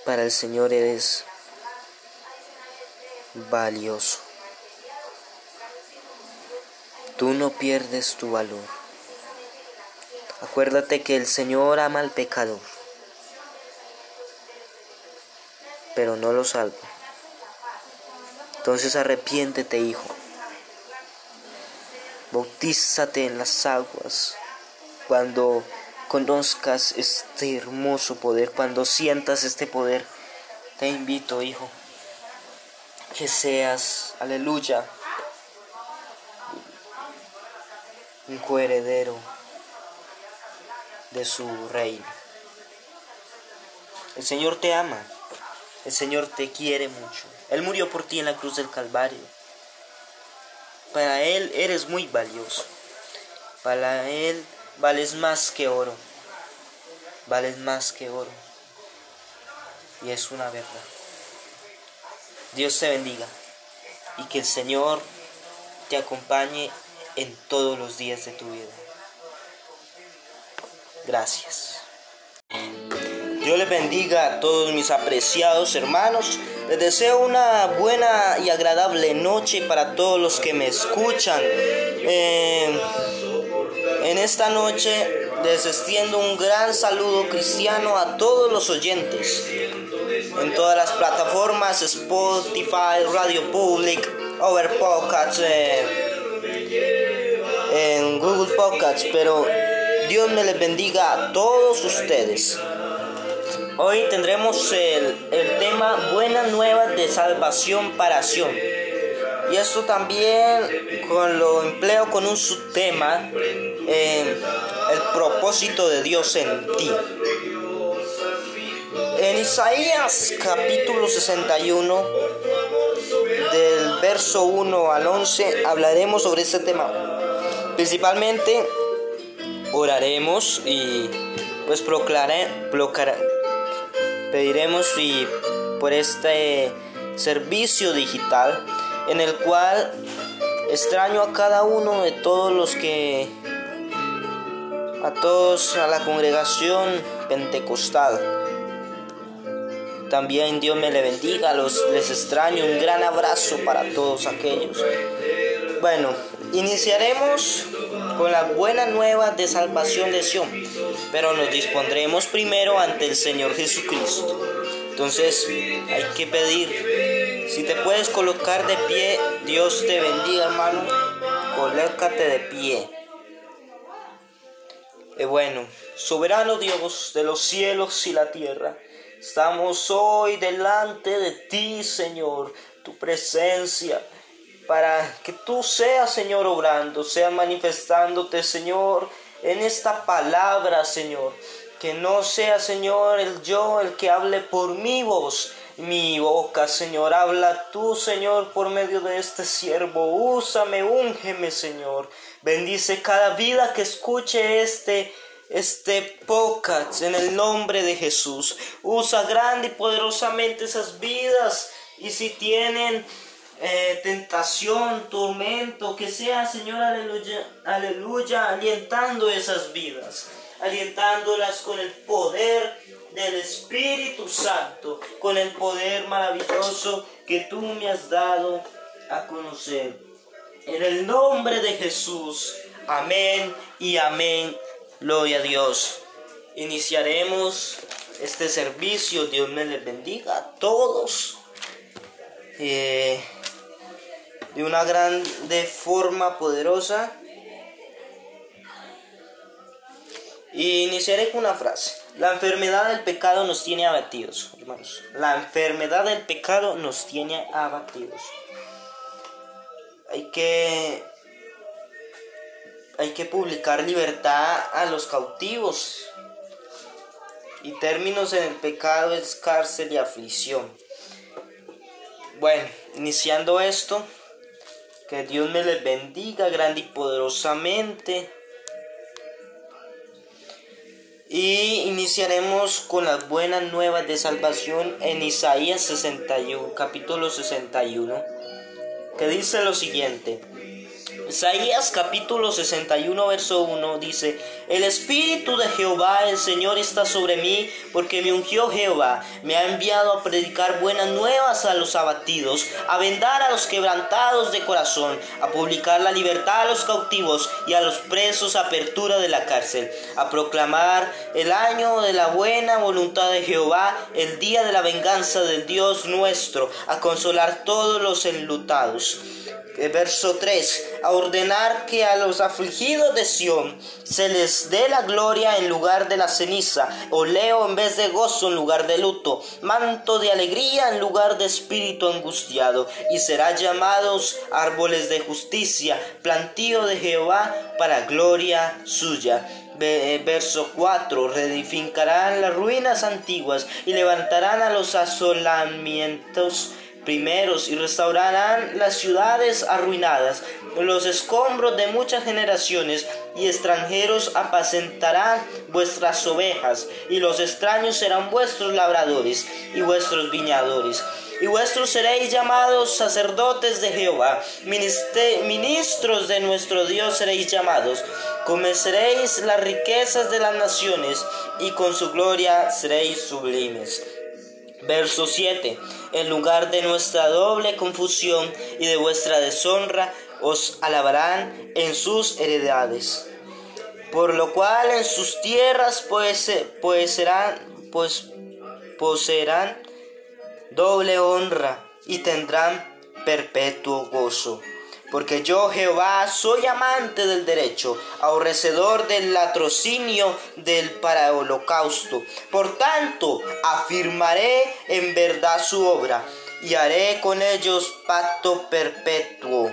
para el Señor eres valioso. Tú no pierdes tu valor. Acuérdate que el Señor ama al pecador, pero no lo salva. Entonces arrepiéntete, hijo. Bautízate en las aguas cuando conozcas este hermoso poder, cuando sientas este poder. Te invito, hijo, que seas, aleluya, un coheredero de su reino. El Señor te ama, el Señor te quiere mucho. Él murió por ti en la cruz del Calvario. Para Él eres muy valioso. Para Él vales más que oro. Vales más que oro. Y es una verdad. Dios te bendiga y que el Señor te acompañe en todos los días de tu vida. Gracias. Dios les bendiga a todos mis apreciados hermanos. Les deseo una buena y agradable noche para todos los que me escuchan. Eh, en esta noche les extiendo un gran saludo cristiano a todos los oyentes. En todas las plataformas, Spotify, Radio Public, Overpodcast. Eh, en Google Podcasts, pero Dios me les bendiga a todos ustedes. Hoy tendremos el, tema Buena Nueva de Salvación para Sion. Y esto también con lo empleo con un subtema, eh, el propósito de Dios en ti. En Isaías capítulo 61, del verso 1 al 11, hablaremos sobre este tema. Principalmente oraremos y pues proclaré, pediremos y por este servicio digital en el cual extraño a cada uno de todos los que a todos a la congregación pentecostal también Dios me le bendiga los les extraño un gran abrazo para todos aquellos bueno Iniciaremos con la buena nueva de salvación de Sion, pero nos dispondremos primero ante el Señor Jesucristo. Entonces hay que pedir, si te puedes colocar de pie, Dios te bendiga hermano, colócate de pie. Y bueno, soberano Dios de los cielos y la tierra, estamos hoy delante de ti, Señor, tu presencia para que tú seas, Señor, obrando, seas manifestándote, Señor, en esta palabra, Señor. Que no sea, Señor, el yo el que hable por mi voz, mi boca, Señor. Habla tú, Señor, por medio de este siervo. Úsame, úngeme, Señor. Bendice cada vida que escuche este este podcast en el nombre de Jesús. Usa grande y poderosamente esas vidas. Y si tienen eh, tentación, tormento, que sea, Señor, aleluya, aleluya, alientando esas vidas. alientándolas con el poder del Espíritu Santo, con el poder maravilloso que tú me has dado a conocer. En el nombre de Jesús, amén y amén. Gloria a Dios. Iniciaremos este servicio. Dios me les bendiga a todos. Eh, de una grande forma poderosa. Y iniciaré con una frase. La enfermedad del pecado nos tiene abatidos, hermanos. La enfermedad del pecado nos tiene abatidos. Hay que hay que publicar libertad a los cautivos. Y términos en el pecado es cárcel y aflicción. Bueno, iniciando esto, que Dios me les bendiga grande y poderosamente. Y iniciaremos con las buenas nuevas de salvación en Isaías 61, capítulo 61, que dice lo siguiente. Isaías capítulo 61 verso 1 dice, El Espíritu de Jehová el Señor está sobre mí, porque me ungió Jehová, me ha enviado a predicar buenas nuevas a los abatidos, a vendar a los quebrantados de corazón, a publicar la libertad a los cautivos y a los presos apertura de la cárcel, a proclamar el año de la buena voluntad de Jehová, el día de la venganza del Dios nuestro, a consolar todos los enlutados verso 3, a ordenar que a los afligidos de Sión se les dé la gloria en lugar de la ceniza, oleo en vez de gozo en lugar de luto, manto de alegría en lugar de espíritu angustiado, y serán llamados árboles de justicia, plantío de Jehová para gloria suya. Eh, verso 4, reedificarán las ruinas antiguas y levantarán a los asolamientos primeros y restaurarán las ciudades arruinadas, los escombros de muchas generaciones y extranjeros apacentarán vuestras ovejas y los extraños serán vuestros labradores y vuestros viñadores. Y vuestros seréis llamados sacerdotes de Jehová, ministros de nuestro Dios seréis llamados. Comeréis las riquezas de las naciones y con su gloria seréis sublimes. Verso 7. En lugar de nuestra doble confusión y de vuestra deshonra, os alabarán en sus heredades. Por lo cual en sus tierras pues, pues serán, pues poseerán doble honra y tendrán perpetuo gozo porque yo Jehová soy amante del derecho, aborrecedor del latrocinio del para holocausto. Por tanto, afirmaré en verdad su obra y haré con ellos pacto perpetuo.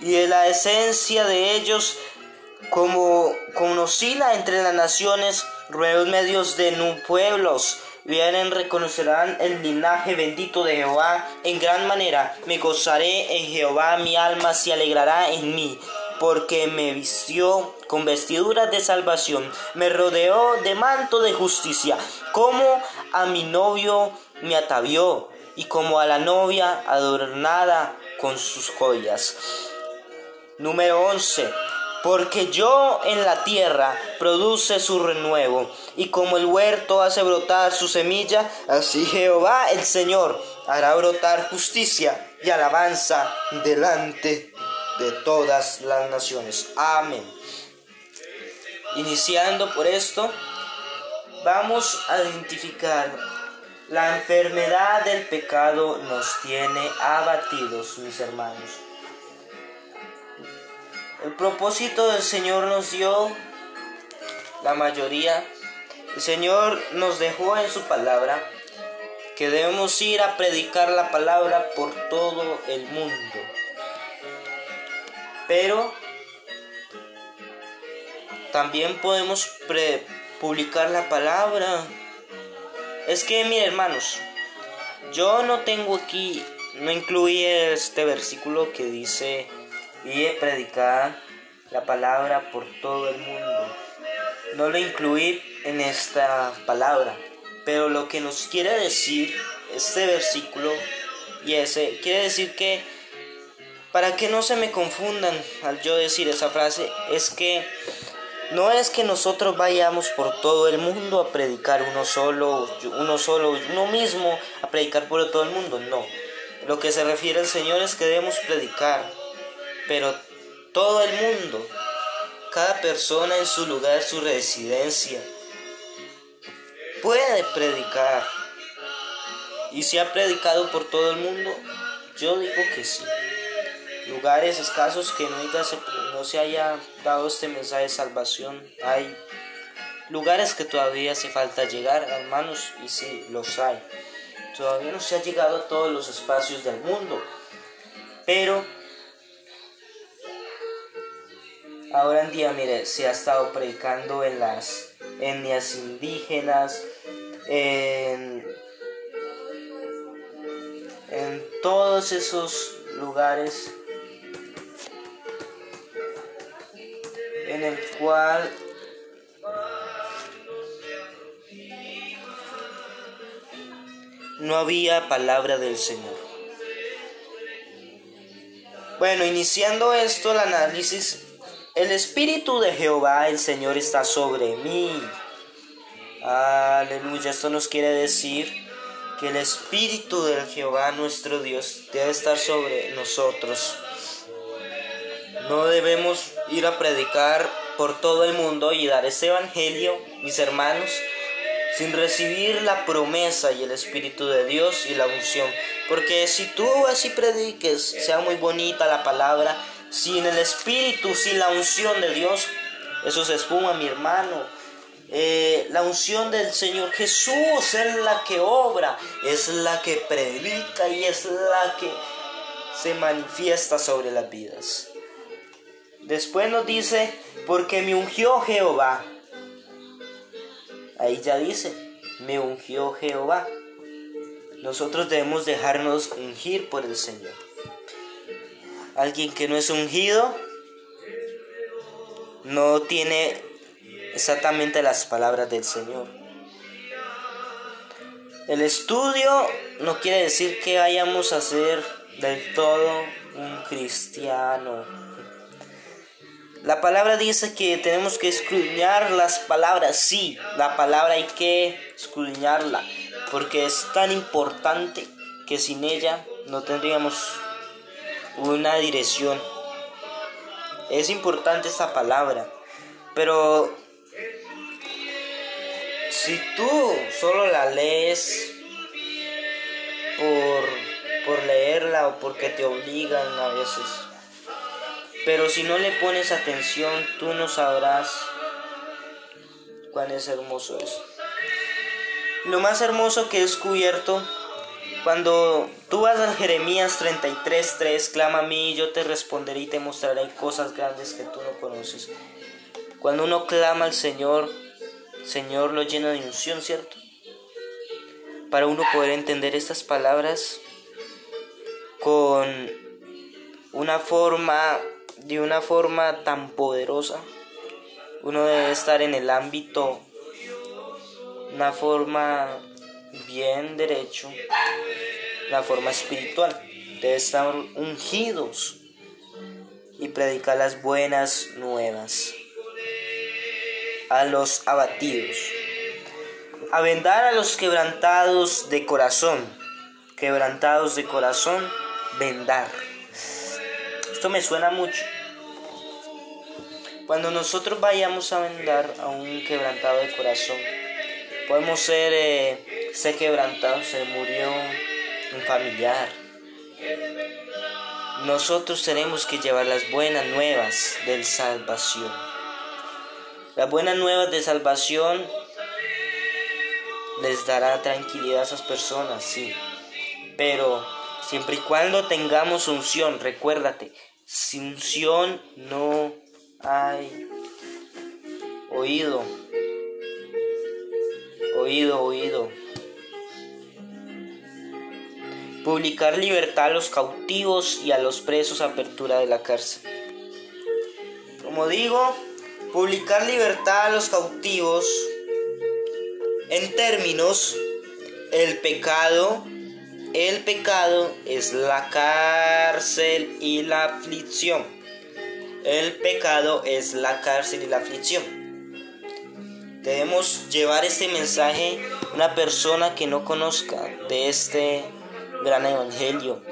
Y de la esencia de ellos, como conocida entre las naciones, ruegos medios de pueblos, vienen reconocerán el linaje bendito de Jehová en gran manera. Me gozaré en Jehová, mi alma se alegrará en mí, porque me vistió con vestiduras de salvación, me rodeó de manto de justicia, como a mi novio me atavió, y como a la novia adornada con sus joyas. Número 11 porque yo en la tierra produce su renuevo, y como el huerto hace brotar su semilla, así Jehová el Señor hará brotar justicia y alabanza delante de todas las naciones. Amén. Iniciando por esto, vamos a identificar la enfermedad del pecado nos tiene abatidos, mis hermanos. El propósito del Señor nos dio la mayoría. El Señor nos dejó en su palabra que debemos ir a predicar la palabra por todo el mundo. Pero también podemos publicar la palabra. Es que, mis hermanos, yo no tengo aquí, no incluí este versículo que dice y predicar la palabra por todo el mundo. No lo incluí en esta palabra, pero lo que nos quiere decir este versículo y ese quiere decir que para que no se me confundan al yo decir esa frase es que no es que nosotros vayamos por todo el mundo a predicar uno solo, uno solo, uno mismo a predicar por todo el mundo, no. Lo que se refiere al Señor es que debemos predicar, pero todo el mundo, cada persona en su lugar, su residencia, puede predicar. Y si ha predicado por todo el mundo, yo digo que sí. Lugares escasos que no se, no se haya dado este mensaje de salvación, hay lugares que todavía hace falta llegar, hermanos, y sí, los hay. Todavía no se ha llegado a todos los espacios del mundo, pero ahora en día, mire, se ha estado predicando en las etnias indígenas, en en todos esos lugares en el cual no había palabra del Señor. Bueno, iniciando esto, el análisis, el Espíritu de Jehová, el Señor, está sobre mí. Aleluya, esto nos quiere decir que el Espíritu del Jehová nuestro Dios debe estar sobre nosotros. No debemos ir a predicar por todo el mundo y dar ese evangelio, mis hermanos, sin recibir la promesa y el Espíritu de Dios y la unción. Porque si tú así prediques, sea muy bonita la palabra, sin el Espíritu, sin la unción de Dios, eso se espuma, mi hermano eh, la unción del Señor Jesús es la que obra, es la que predica y es la que se manifiesta sobre las vidas. Después nos dice, porque me ungió Jehová. Ahí ya dice, me ungió Jehová. Nosotros debemos dejarnos ungir por el Señor. Alguien que no es ungido no tiene exactamente las palabras del Señor. El estudio no quiere decir que vayamos a ser del todo un cristiano. La palabra dice que tenemos que escudriñar las palabras. Sí, la palabra hay que escudriñarla porque es tan importante que sin ella no tendríamos una dirección. Es importante esta palabra, pero si tú solo la lees por, por leerla o porque te obligan a veces, pero si no le pones atención, tú no sabrás cuán es hermoso es. Lo más hermoso que he descubierto cuando tú vas al Jeremías 33:3, clama a mí, yo te responderé y te mostraré cosas grandes que tú no conoces. Cuando uno clama al Señor, Señor lo llena de unción, ¿cierto? Para uno poder entender estas palabras con una forma, de una forma tan poderosa, uno debe estar en el ámbito, una forma bien derecho, la forma espiritual, debe estar ungidos y predicar las buenas nuevas a los abatidos, a vendar a los quebrantados de corazón, quebrantados de corazón, vendar. Esto me suena mucho. Cuando nosotros vayamos a vendar a un quebrantado de corazón, podemos ser eh, ese quebrantado, se murió un familiar. Nosotros tenemos que llevar las buenas nuevas del salvación. Las buenas nuevas de salvación les dará tranquilidad a esas personas, sí. Pero siempre y cuando tengamos unción, recuérdate, sin unción no hay oído. Oído, oído. Publicar libertad a los cautivos y a los presos, apertura de la cárcel. Como digo, publicar libertad a los cautivos en términos el pecado el pecado es la cárcel y la aflicción el pecado es la cárcel y la aflicción Debemos llevar este mensaje a una persona que no conozca de este gran evangelio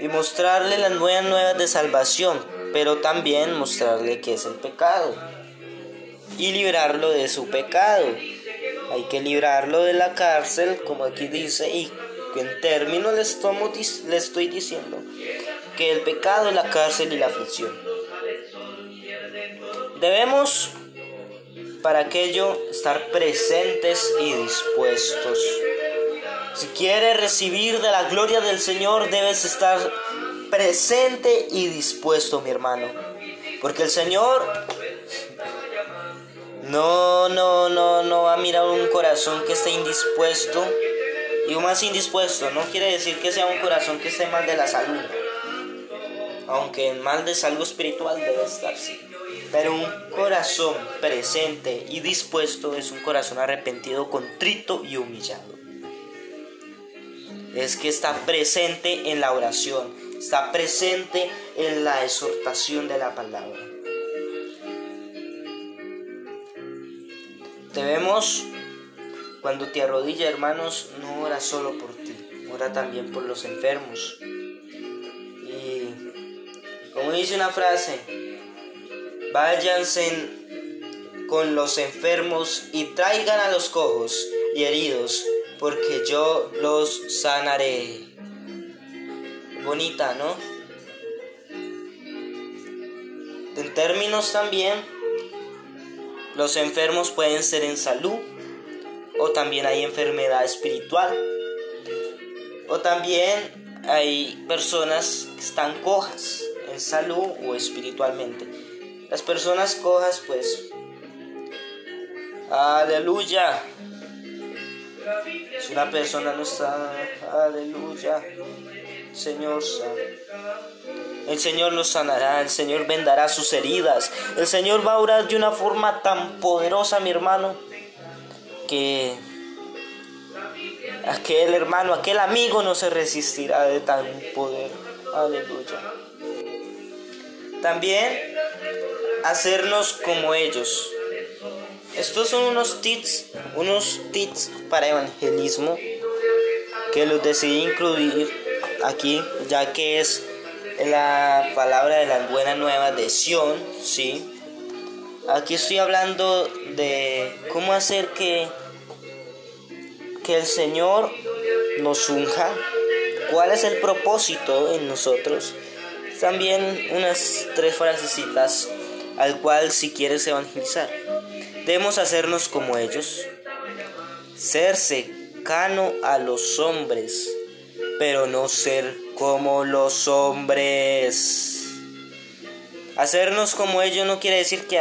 y mostrarle las nuevas nuevas de salvación, pero también mostrarle qué es el pecado y librarlo de su pecado. Hay que librarlo de la cárcel, como aquí dice, y en términos le, estoy diciendo que el pecado es la cárcel y la aflicción. Debemos para aquello estar presentes y dispuestos. Si quieres recibir de la gloria del Señor, debes estar presente y dispuesto, mi hermano. Porque el Señor no, no, no, no va a mirar un corazón que esté indispuesto. Y más indispuesto no quiere decir que sea un corazón que esté mal de la salud. Aunque mal de salud espiritual debe estar, sí. Pero un corazón presente y dispuesto es un corazón arrepentido, contrito y humillado. Es que está presente en la oración, está presente en la exhortación de la palabra. Debemos, cuando te arrodilla hermanos, no ora solo por ti, ora también por los enfermos. Y como dice una frase, váyanse con los enfermos y traigan a los cojos y heridos, porque yo los sanaré. Bonita, ¿no? En términos también los enfermos pueden ser en salud o también hay enfermedad espiritual. O también hay personas que están cojas en salud o espiritualmente. Las personas cojas pues... Aleluya. Si una persona no está... Aleluya. Señor El Señor los sanará, el Señor vendará sus heridas, el Señor va a orar de una forma tan poderosa, mi hermano, que aquel hermano, aquel amigo no se resistirá de tan poder. Aleluya. También hacernos como ellos. Estos son unos tips, unos tips para evangelismo que los decidí incluir aquí, ya que es la palabra de las buenas nuevas de Sion, ¿sí? Aquí estoy hablando de cómo hacer que, que el Señor nos unja, cuál es el propósito en nosotros. También unas tres frasecitas al cual si quieres evangelizar. Debemos hacernos como ellos, ser cercano a los hombres, pero no ser como los hombres. Hacernos como ellos no quiere decir que,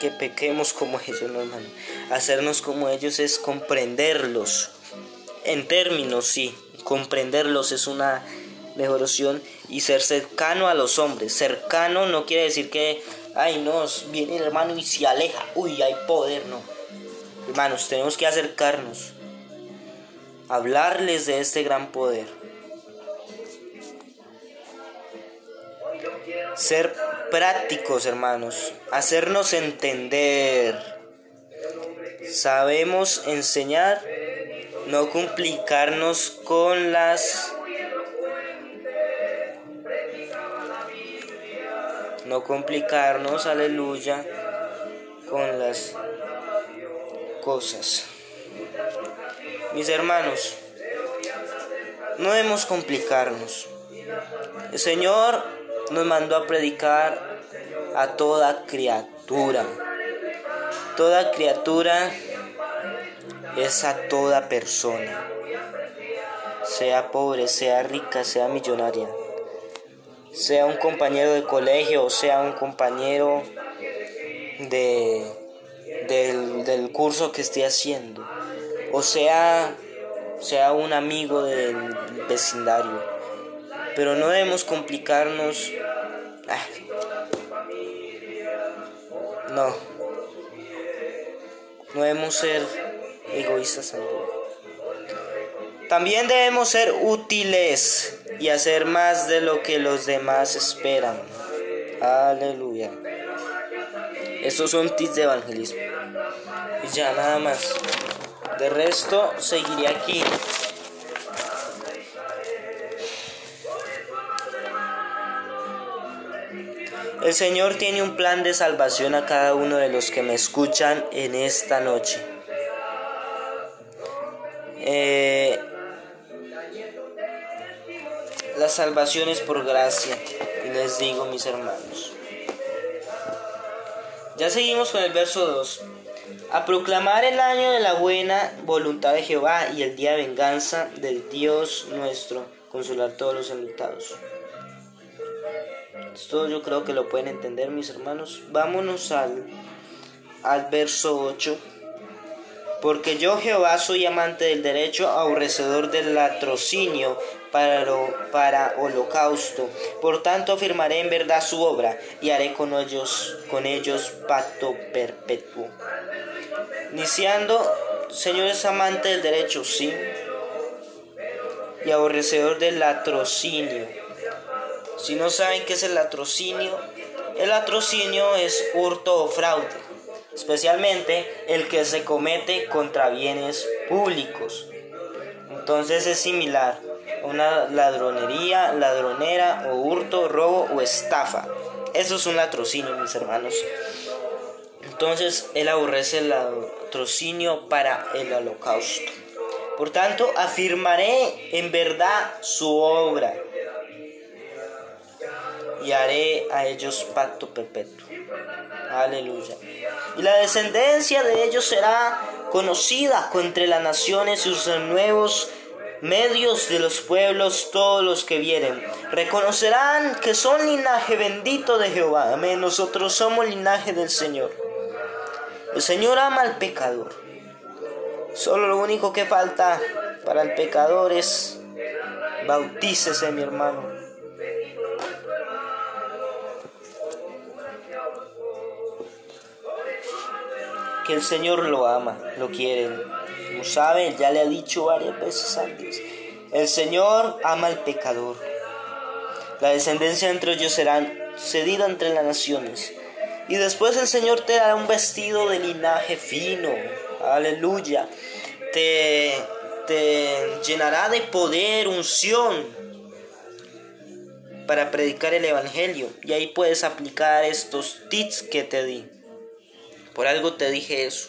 que pequemos como ellos, no hermano. Hacernos como ellos es comprenderlos. En términos, sí, comprenderlos es una mejor opción y ser cercano a los hombres. Cercano no quiere decir que, ay, no, viene el hermano y se aleja, uy, hay poder, no. Hermanos, tenemos que acercarnos hablarles de este gran poder. Ser prácticos, hermanos, hacernos entender. Sabemos enseñar, no complicarnos con las no complicarnos, aleluya, con las cosas. Mis hermanos, no debemos complicarnos. El Señor nos mandó a predicar a toda criatura. Toda criatura es a toda persona. Sea pobre, sea rica, sea millonaria. Sea un compañero de colegio, o sea un compañero de, del, del curso que esté haciendo o sea, sea un amigo del vecindario. Pero no debemos complicarnos. Ah. No. No debemos ser egoístas También debemos ser útiles y hacer más de lo que los demás esperan. Aleluya. Estos son tips de evangelismo. Y ya nada más. De resto, seguiré aquí. El Señor tiene un plan de salvación a cada uno de los que me escuchan en esta noche. Eh, la salvación es por gracia, y les digo mis hermanos. Ya seguimos con el verso 2. A proclamar el año de la buena voluntad de Jehová y el día de venganza del Dios nuestro, consolar todos los enlutados. Esto yo creo que lo pueden entender mis hermanos. Vámonos al, al verso 8. Porque yo Jehová soy amante del derecho, aborrecedor del latrocinio para, para holocausto. Por tanto afirmaré en verdad su obra y haré con ellos, con ellos pacto perpetuo. Iniciando, Señor es amante del derecho, sí, y aborrecedor del latrocinio. Si no saben qué es el latrocinio, el latrocinio es hurto o fraude especialmente el que se comete contra bienes públicos. Entonces es similar a una ladronería, ladronera o hurto, robo o estafa. Eso es un latrocinio, mis hermanos. Entonces él aborrece el latrocinio para el holocausto. Por tanto, afirmaré en verdad su obra y haré a ellos pacto perpetuo. Aleluya. Y la descendencia de ellos será conocida entre las naciones y sus nuevos medios de los pueblos, todos los que vieren. Reconocerán que son linaje bendito de Jehová. Amén. Nosotros somos linaje del Señor. El Señor ama al pecador. Solo lo único que falta para el pecador es bautícese, mi hermano. Que el Señor lo ama, lo quiere. Como sabe, ya le ha dicho varias veces antes. El Señor ama al pecador. La descendencia entre ellos será cedida entre las naciones. Y después el Señor te dará un vestido de linaje fino. Aleluya. Te, te llenará de poder, unción para predicar el Evangelio. Y ahí puedes aplicar estos tips que te di. Por algo te dije eso.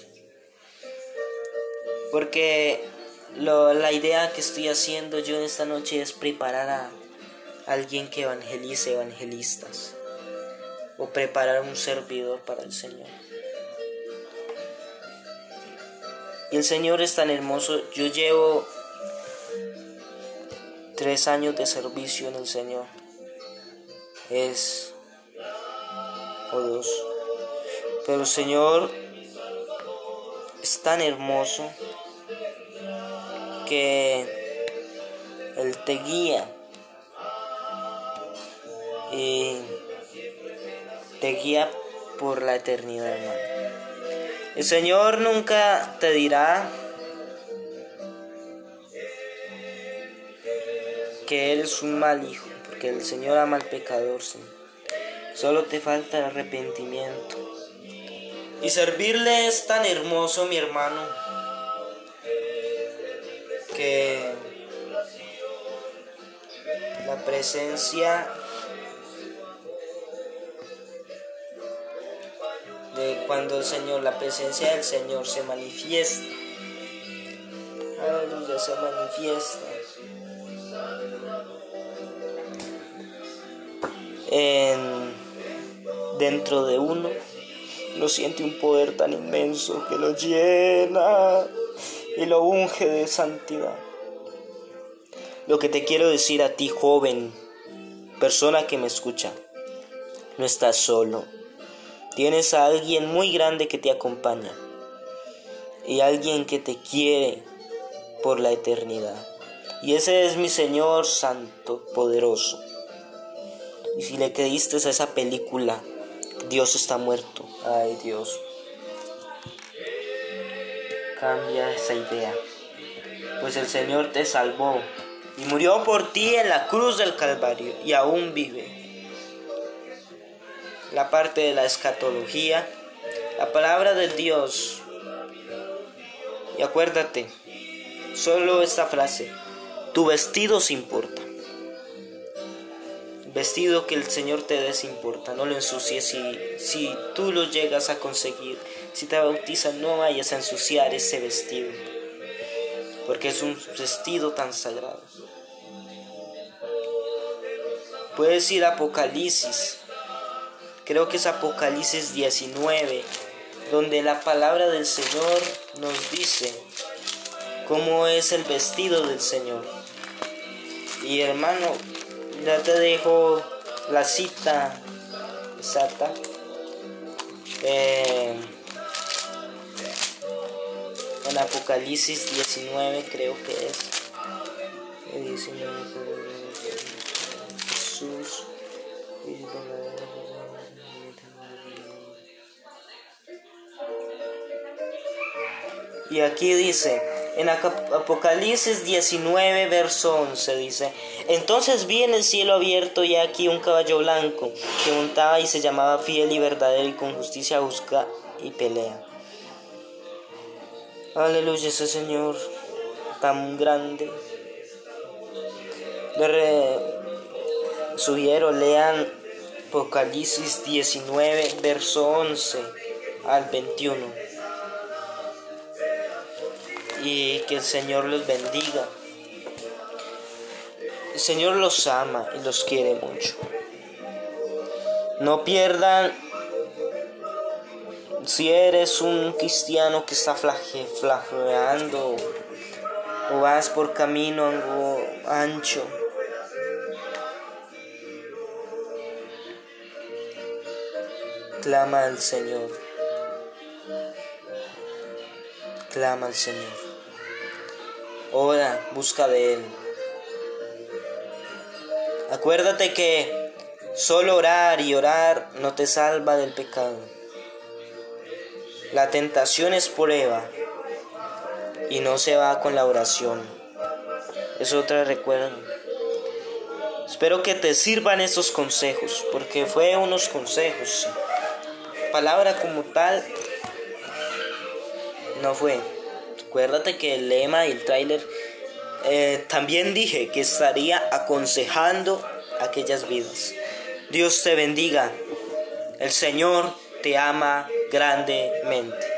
Porque la idea que estoy haciendo yo esta noche es preparar a alguien que evangelice evangelistas. O preparar un servidor para el Señor. El Señor es tan hermoso. Yo llevo tres años de servicio en el Señor. Es o dos. Pero el Señor es tan hermoso que Él te guía y te guía por la eternidad, hermano. El Señor nunca te dirá que eres un mal hijo, porque el Señor ama al pecador. Solo te falta el arrepentimiento. Y servirle es tan hermoso, mi hermano, que la presencia de cuando el Señor, la presencia del Señor se manifiesta. Aleluya, se manifiesta. En, dentro de uno no siente un poder tan inmenso que lo llena y lo unge de santidad. Lo que te quiero decir a ti, joven, persona que me escucha, no estás solo. Tienes a alguien muy grande que te acompaña y alguien que te quiere por la eternidad. Y ese es mi Señor Santo, poderoso. Y si le creíste a esa película, Dios está muerto. Ay Dios. Cambia esa idea. Pues el Señor te salvó y murió por ti en la cruz del Calvario y aún vive. La parte de la escatología la palabra de Dios. Y acuérdate, solo esta frase, tu vestido se importa. Vestido que el Señor te des importa, no lo ensucies si, si tú lo llegas a conseguir. Si te bautizan, no vayas a ensuciar ese vestido, porque es un vestido tan sagrado. Puedes ir Apocalipsis, creo que es Apocalipsis 19, donde la palabra del Señor nos dice cómo es el vestido del Señor. Y hermano, ya te dejo la cita exacta. Eh, en Apocalipsis 19 creo que es. 19, Jesús. Y aquí dice, en Apocalipsis 19, verso 11 dice, entonces vi en el cielo abierto y aquí un caballo blanco que montaba y se llamaba fiel y verdadero y con justicia busca y pelea. Aleluya ese Señor tan grande. Subieron, lean Apocalipsis 19, verso 11 al 21 y que el Señor los bendiga. El Señor los ama y los quiere mucho. No pierdan, si eres un cristiano que está flageando o vas por camino ancho, clama al Señor. Clama al Señor. Ora, busca de Él. Acuérdate que solo orar y orar no te salva del pecado. La tentación es prueba y no se va con la oración. Es otra recuerdo. Espero que te sirvan esos consejos, porque fue unos consejos. Palabra como tal no fue. Acuérdate que el lema y el tráiler eh, también dije que estaría aconsejando aquellas vidas. Dios te bendiga. El Señor te ama grandemente.